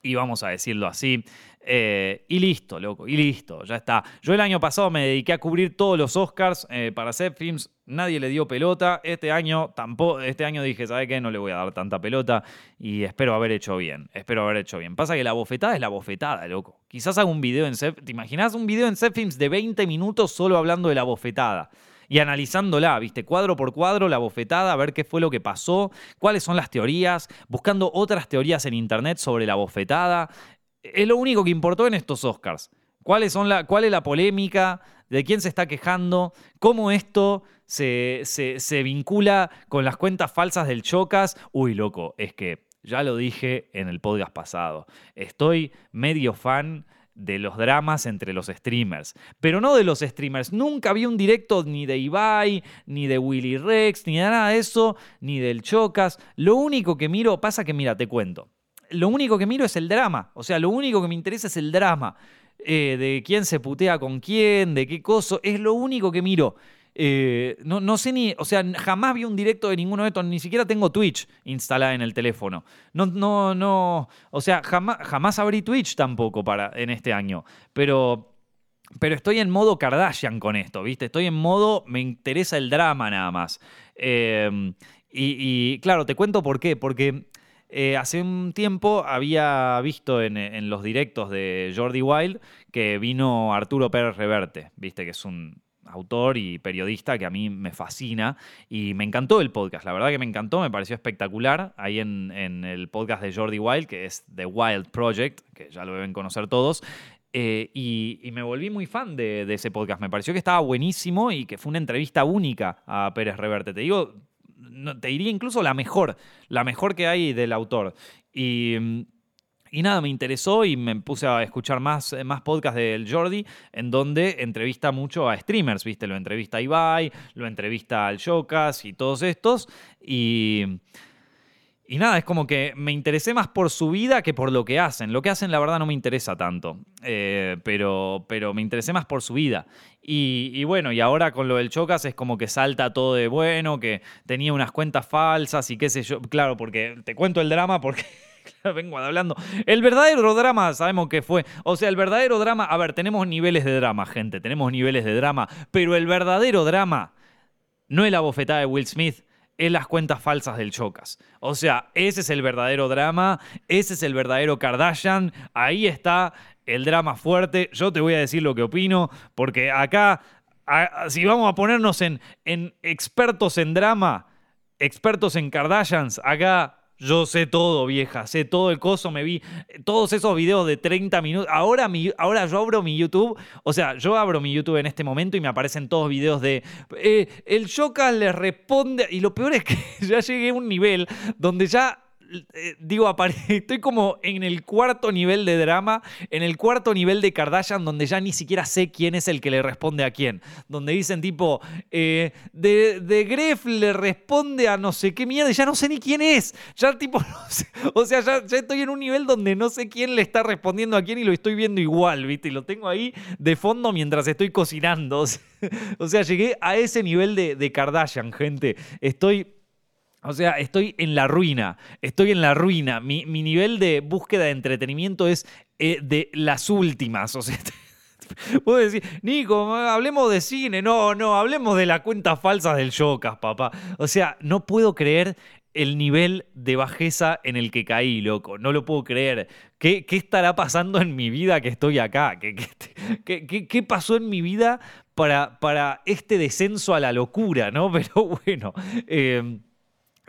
Y vamos a decirlo así. Eh, y listo, loco, y listo, ya está. Yo el año pasado me dediqué a cubrir todos los Oscars eh, para hacer films, nadie le dio pelota. Este año tampoco, este año dije, ¿sabe qué? No le voy a dar tanta pelota y espero haber hecho bien, espero haber hecho bien. Pasa que la bofetada es la bofetada, loco. Quizás haga un video en Sep, ¿te imaginas un video en Sep Films de 20 minutos solo hablando de la bofetada? Y analizándola, ¿viste? Cuadro por cuadro, la bofetada, a ver qué fue lo que pasó, cuáles son las teorías, buscando otras teorías en internet sobre la bofetada. Es lo único que importó en estos Oscars. ¿Cuáles son la, ¿Cuál es la polémica? ¿De quién se está quejando? ¿Cómo esto se, se, se vincula con las cuentas falsas del Chocas? Uy, loco, es que ya lo dije en el podcast pasado. Estoy medio fan de los dramas entre los streamers. Pero no de los streamers. Nunca vi un directo ni de Ibai, ni de Willy Rex, ni de nada de eso, ni del Chocas. Lo único que miro, pasa que mira, te cuento. Lo único que miro es el drama. O sea, lo único que me interesa es el drama. Eh, de quién se putea con quién, de qué cosa. Es lo único que miro. Eh, no, no, sé ni, o sea, jamás vi un directo de ninguno de estos, ni siquiera tengo Twitch instalada en el teléfono. No, no, no, o sea, jamás, jamás abrí Twitch tampoco para, en este año. Pero, pero estoy en modo Kardashian con esto, ¿viste? Estoy en modo, me interesa el drama nada más. Em, y, claro, te cuento por qué, porque... Eh, hace un tiempo había visto en, los directos de Jordi Wild que vino Arturo Pérez Reverte, viste que es un, autor y periodista que a mí me fascina y me encantó el podcast, la verdad que me encantó, me pareció espectacular ahí en, el podcast de Jordi Wild, que es The Wild Project, que ya lo deben conocer todos. eh, y, me volví muy fan de, ese podcast. Me pareció que estaba buenísimo y que fue una entrevista única a Pérez Reverte. Te digo, te diría incluso la mejor, la mejor que hay del autor. Y y nada, me interesó y me puse a escuchar más, más podcasts del Jordi, en donde entrevista mucho a streamers, ¿viste? Lo entrevista a Ibai, lo entrevista al Jocas y todos estos. Y, y nada, es como que me interesé más por su vida que por lo que hacen. Lo que hacen, la verdad, no me interesa tanto. Eh, pero, pero me interesé más por su vida. Y, y, bueno, y ahora con lo del Chocas es como que salta todo de bueno, que tenía unas cuentas falsas y qué sé yo. Claro, porque te cuento el drama porque <laughs> <laughs> vengo hablando. El verdadero drama, sabemos que fue. O sea, el verdadero drama. A ver, tenemos niveles de drama, gente. Tenemos niveles de drama. Pero el verdadero drama no es la bofetada de Will Smith. Es las cuentas falsas del Chocas. O sea, ese es el verdadero drama. Ese es el verdadero Kardashian. Ahí está el drama fuerte. Yo te voy a decir lo que opino. Porque acá, si vamos a ponernos en, en expertos en drama, expertos en Kardashians, acá yo sé todo, vieja, sé todo el coso, me vi todos esos videos de 30 minutos. Ahora, mi, ahora yo abro mi YouTube, o sea, yo abro mi YouTube en este momento y me aparecen todos videos de eh, el Shoka le responde, y lo peor es que <laughs> ya llegué a un nivel donde ya eh, digo, <laughs> estoy como en el cuarto nivel de drama, en el cuarto nivel de Kardashian, donde ya ni siquiera sé quién es el que le responde a quién. Donde dicen tipo, eh, de, de Gref le responde a no sé qué mierda, ya no sé ni quién es. Ya tipo, <laughs> o sea, ya, estoy en un nivel donde no sé quién le está respondiendo a quién y lo estoy viendo igual, ¿viste? Y lo tengo ahí de fondo mientras estoy cocinando. <laughs> O sea, llegué a ese nivel de, de Kardashian, gente. Estoy o sea, estoy en la ruina, estoy en la ruina. Mi, nivel de búsqueda de entretenimiento es eh, de las últimas. O sea, <laughs> puedo decir, Nico, hablemos de cine. No, no, hablemos de la cuenta falsa del Jocas, papá. O sea, no puedo creer el nivel de bajeza en el que caí, loco. No lo puedo creer. ¿Qué, estará pasando en mi vida que estoy acá? ¿Qué, pasó en mi vida para, para, este descenso a la locura, no? <laughs> Pero bueno. Eh,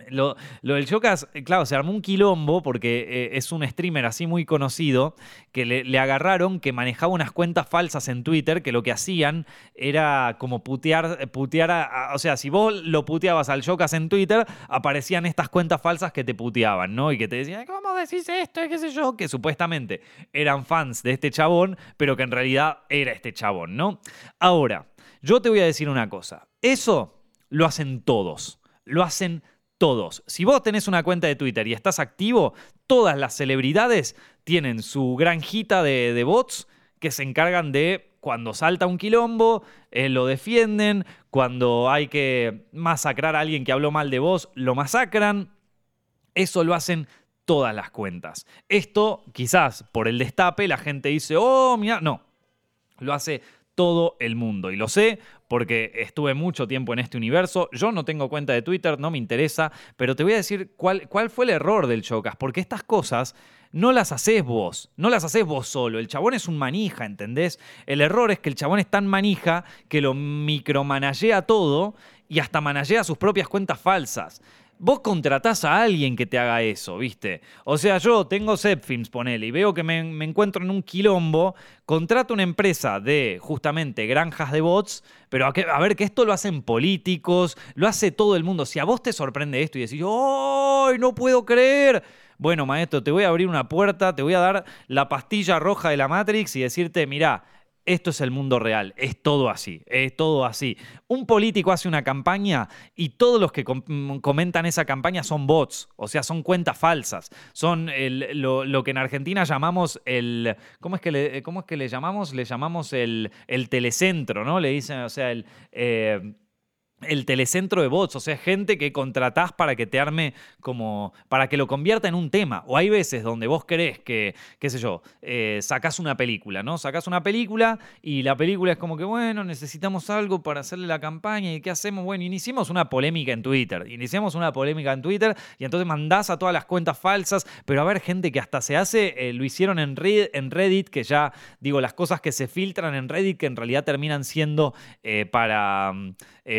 lo, del Chocas, eh, claro, se armó un quilombo porque eh, es un streamer así muy conocido que le, agarraron que manejaba unas cuentas falsas en Twitter que lo que hacían era como putear, putear a, o sea, si vos lo puteabas al Chocas en Twitter, aparecían estas cuentas falsas que te puteaban, ¿no? Y que te decían, ¿cómo decís esto? ¿Qué sé yo? Que supuestamente eran fans de este chabón, pero que en realidad era este chabón, ¿no? Ahora, yo te voy a decir una cosa. Eso lo hacen todos. Lo hacen todos. Si vos tenés una cuenta de Twitter y estás activo, todas las celebridades tienen su granjita de, de bots que se encargan de cuando salta un quilombo, eh, lo defienden, cuando hay que masacrar a alguien que habló mal de vos, lo masacran. Eso lo hacen todas las cuentas. Esto, quizás por el destape, la gente dice, oh, mira, no, lo hace todo el mundo. Y lo sé porque estuve mucho tiempo en este universo. Yo no tengo cuenta de Twitter, no me interesa, pero te voy a decir cuál, cuál fue el error del Chocas, porque estas cosas no las haces vos, no las haces vos solo. El chabón es un manija, ¿entendés? El error es que el chabón es tan manija que lo micromanagea todo y hasta managea sus propias cuentas falsas vos contratás a alguien que te haga eso, ¿viste? O sea, yo tengo Zepfilms, ponele, y veo que me, encuentro en un quilombo, contrato una empresa de justamente granjas de bots, pero a, a, ver, que esto lo hacen políticos, lo hace todo el mundo. Si a vos te sorprende esto y decís, ¡ay, no puedo creer! Bueno, maestro, te voy a abrir una puerta, te voy a dar la pastilla roja de la Matrix y decirte, mirá, esto es el mundo real, es todo así, es todo así. Un político hace una campaña y todos los que comentan esa campaña son bots, o sea, son cuentas falsas, son lo, que en Argentina llamamos el, ¿cómo es que le, cómo es que le llamamos? Le llamamos el, el telecentro, ¿no? Le dicen, o sea, el... Eh, el telecentro de bots, o sea, gente que contratás para que te arme como, para que lo convierta en un tema. O hay veces donde vos querés que, qué sé yo, eh, sacás una película, ¿no? Sacás una película y la película es como que, bueno, necesitamos algo para hacerle la campaña y ¿qué hacemos? Bueno, iniciamos una polémica en Twitter, iniciamos una polémica en Twitter y entonces mandás a todas las cuentas falsas, pero a ver, gente que hasta se hace, eh, lo hicieron en, Reddit, que ya, digo, las cosas que se filtran en Reddit que en realidad terminan siendo eh, para,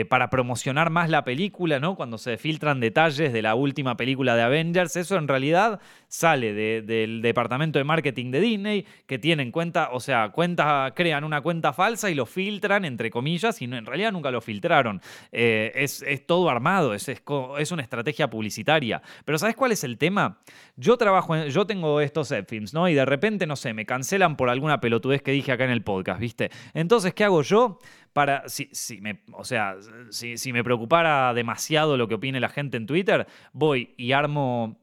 para promocionar más la película, ¿no? Cuando se filtran detalles de la última película de Avengers, eso en realidad sale del departamento de marketing de Disney, que tienen cuenta, o sea, cuenta, crean una cuenta falsa y lo filtran, entre comillas, y en realidad nunca lo filtraron. Eh, es, todo armado, es, es, una estrategia publicitaria. Pero ¿sabes cuál es el tema? Yo trabajo, en, yo tengo estos films, ¿no? Y de repente, no sé, me cancelan por alguna pelotudez que dije acá en el podcast, ¿viste? Entonces, ¿qué hago yo? Para, si, si me, o sea, si, si me preocupara demasiado lo que opine la gente en Twitter, voy y armo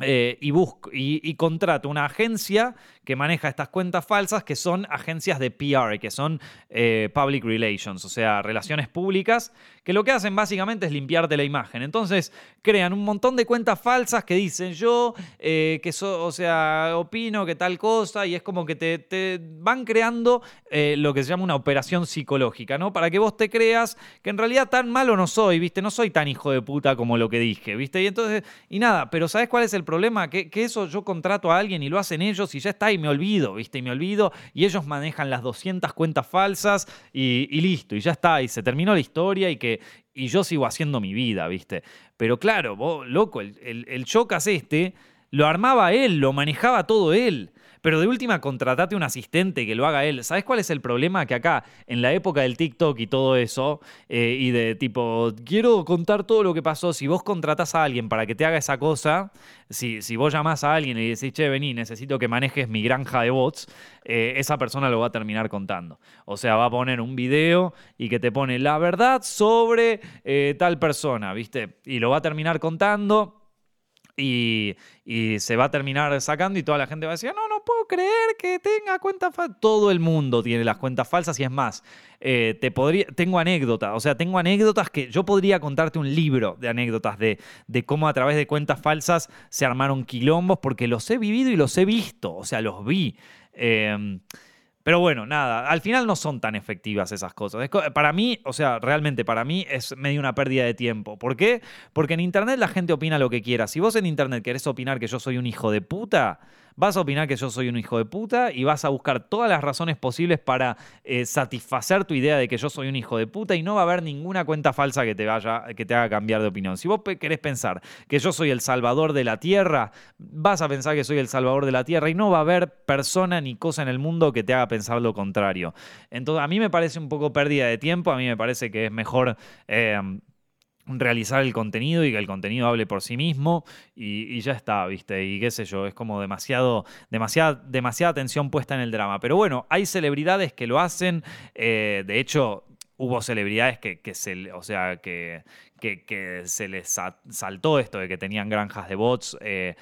eh, y, busco, y, contrato una agencia que maneja estas cuentas falsas que son agencias de PR, que son eh, public relations, o sea, relaciones públicas, que lo que hacen básicamente es limpiarte la imagen. Entonces crean un montón de cuentas falsas que dicen yo, eh, que o sea, opino que tal cosa, y es como que te, te van creando lo que se llama una operación psicológica, ¿no? Para que vos te creas que en realidad tan malo no soy, ¿viste? No soy tan hijo de puta como lo que dije, ¿viste? Y entonces, y nada, pero ¿sabes cuál es el problema? Que, eso yo contrato a alguien y lo hacen ellos y ya está y me olvido, ¿viste? Y me olvido y ellos manejan las 200 cuentas falsas y, listo, y ya está, y se terminó la historia y que y yo sigo haciendo mi vida, ¿viste? Pero claro, vos, loco, el, el, el Chocas este lo armaba él, lo manejaba todo él. Pero de última, contratate un asistente que lo haga él. ¿Sabes cuál es el problema? Que acá, en la época del TikTok y todo eso, eh, y de tipo, quiero contar todo lo que pasó, si vos contratás a alguien para que te haga esa cosa, si, vos llamás a alguien y decís, che, vení, necesito que manejes mi granja de bots, eh, esa persona lo va a terminar contando. O sea, va a poner un video y que te pone la verdad sobre eh, tal persona, ¿viste? Y lo va a terminar contando y, se va a terminar sacando y toda la gente va a decir, no, no puedo creer que tenga cuentas falsas. Todo el mundo tiene las cuentas falsas y es más, eh, te podría, tengo anécdotas, o sea, tengo anécdotas que yo podría contarte un libro de anécdotas de, de cómo a través de cuentas falsas se armaron quilombos porque los he vivido y los he visto, o sea, los vi. Eh, pero bueno, nada, al final no son tan efectivas esas cosas. Para mí, o sea, realmente para mí es medio una pérdida de tiempo. ¿Por qué? Porque en Internet la gente opina lo que quiera. Si vos en Internet querés opinar que yo soy un hijo de puta, vas a opinar que yo soy un hijo de puta y vas a buscar todas las razones posibles para eh, satisfacer tu idea de que yo soy un hijo de puta y no va a haber ninguna cuenta falsa que te, vaya, que te haga cambiar de opinión. Si vos querés pensar que yo soy el salvador de la tierra, vas a pensar que soy el salvador de la tierra y no va a haber persona ni cosa en el mundo que te haga pensar lo contrario. Entonces, a mí me parece un poco pérdida de tiempo, a mí me parece que es mejor... Eh, realizar el contenido y que el contenido hable por sí mismo y, ya está, ¿viste? Y qué sé yo, es como demasiado, demasiada, demasiada atención puesta en el drama. Pero bueno, hay celebridades que lo hacen, eh, de hecho... Hubo celebridades que, se, o sea, que, que, se les saltó esto de que tenían granjas de bots eh,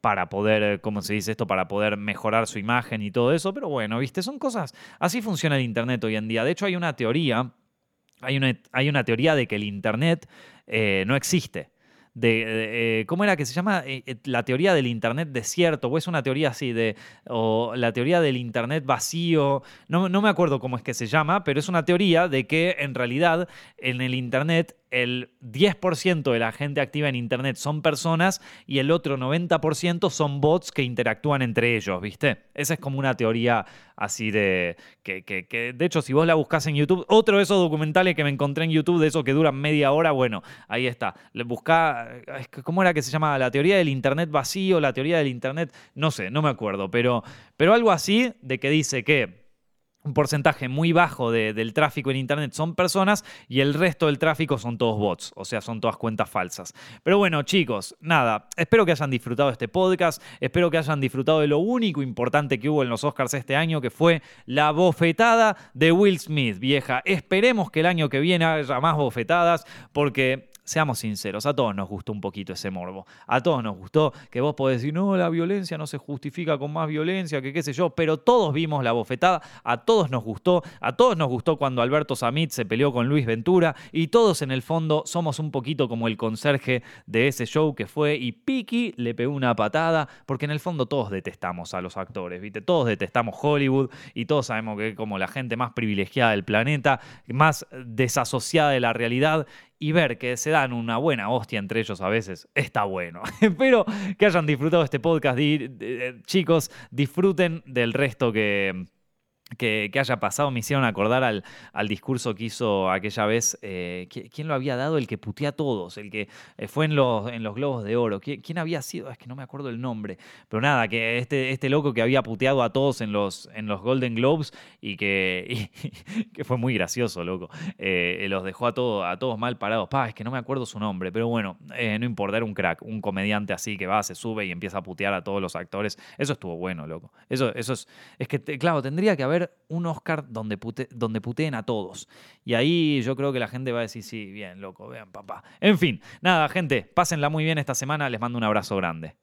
para poder, ¿cómo se dice esto? Para poder mejorar su imagen y todo eso. Pero bueno, viste, son cosas. Así funciona el Internet hoy en día. De hecho, hay una teoría hay una, hay una teoría de que el Internet eh, no existe. De, eh, ¿Cómo era que se llama? Eh, la teoría del Internet desierto, o es una teoría así, de, o la teoría del Internet vacío, no, no me acuerdo cómo es que se llama, pero es una teoría de que en realidad en el Internet el 10% de la gente activa en Internet son personas y el otro 90% son bots que interactúan entre ellos, ¿viste? Esa es como una teoría así de... Que, que, de hecho, si vos la buscas en YouTube, otro de esos documentales que me encontré en YouTube, de esos que duran media hora, bueno, ahí está. Buscá, ¿cómo era que se llama? La teoría del Internet vacío, la teoría del Internet, no sé, no me acuerdo, pero, pero algo así de que dice que un porcentaje muy bajo del tráfico en Internet son personas y el resto del tráfico son todos bots, o sea, son todas cuentas falsas. Pero bueno, chicos, nada, espero que hayan disfrutado este podcast, espero que hayan disfrutado de lo único importante que hubo en los Oscars este año, que fue la bofetada de Will Smith, vieja. Esperemos que el año que viene haya más bofetadas, porque seamos sinceros, a todos nos gustó un poquito ese morbo. A todos nos gustó que vos podés decir, no, la violencia no se justifica con más violencia, que qué sé yo, pero todos vimos la bofetada, a todos nos gustó, a todos nos gustó cuando Alberto Samit se peleó con Luis Ventura y todos en el fondo somos un poquito como el conserje de ese show que fue y Piki le pegó una patada, porque en el fondo todos detestamos a los actores, ¿viste? Todos detestamos Hollywood y todos sabemos que como la gente más privilegiada del planeta, más desasociada de la realidad y ver que se dan una buena hostia entre ellos a veces, está bueno. <laughs> Espero que hayan disfrutado este podcast. chicos, disfruten del resto que, que, haya pasado me hicieron acordar al, al discurso que hizo aquella vez. Eh, ¿Quién lo había dado? El que putea a todos, el que eh, fue en los, en los Globos de Oro. ¿Quién, había sido? Es que no me acuerdo el nombre. Pero nada, que este, este loco que había puteado a todos en los, en los Golden Globes y que, <laughs> que fue muy gracioso, loco. Eh, los dejó a, todo, a todos mal parados. Pa, es que no me acuerdo su nombre, pero bueno, no importa, era un crack, un comediante así que va, se sube y empieza a putear a todos los actores. Eso estuvo bueno, loco. Eso, eso es. Es que, claro, tendría que haber un Oscar donde, donde puteen a todos. Y ahí yo creo que la gente va a decir, sí, bien, loco, vean, papá. En fin, nada, gente, pásenla muy bien esta semana, les mando un abrazo grande.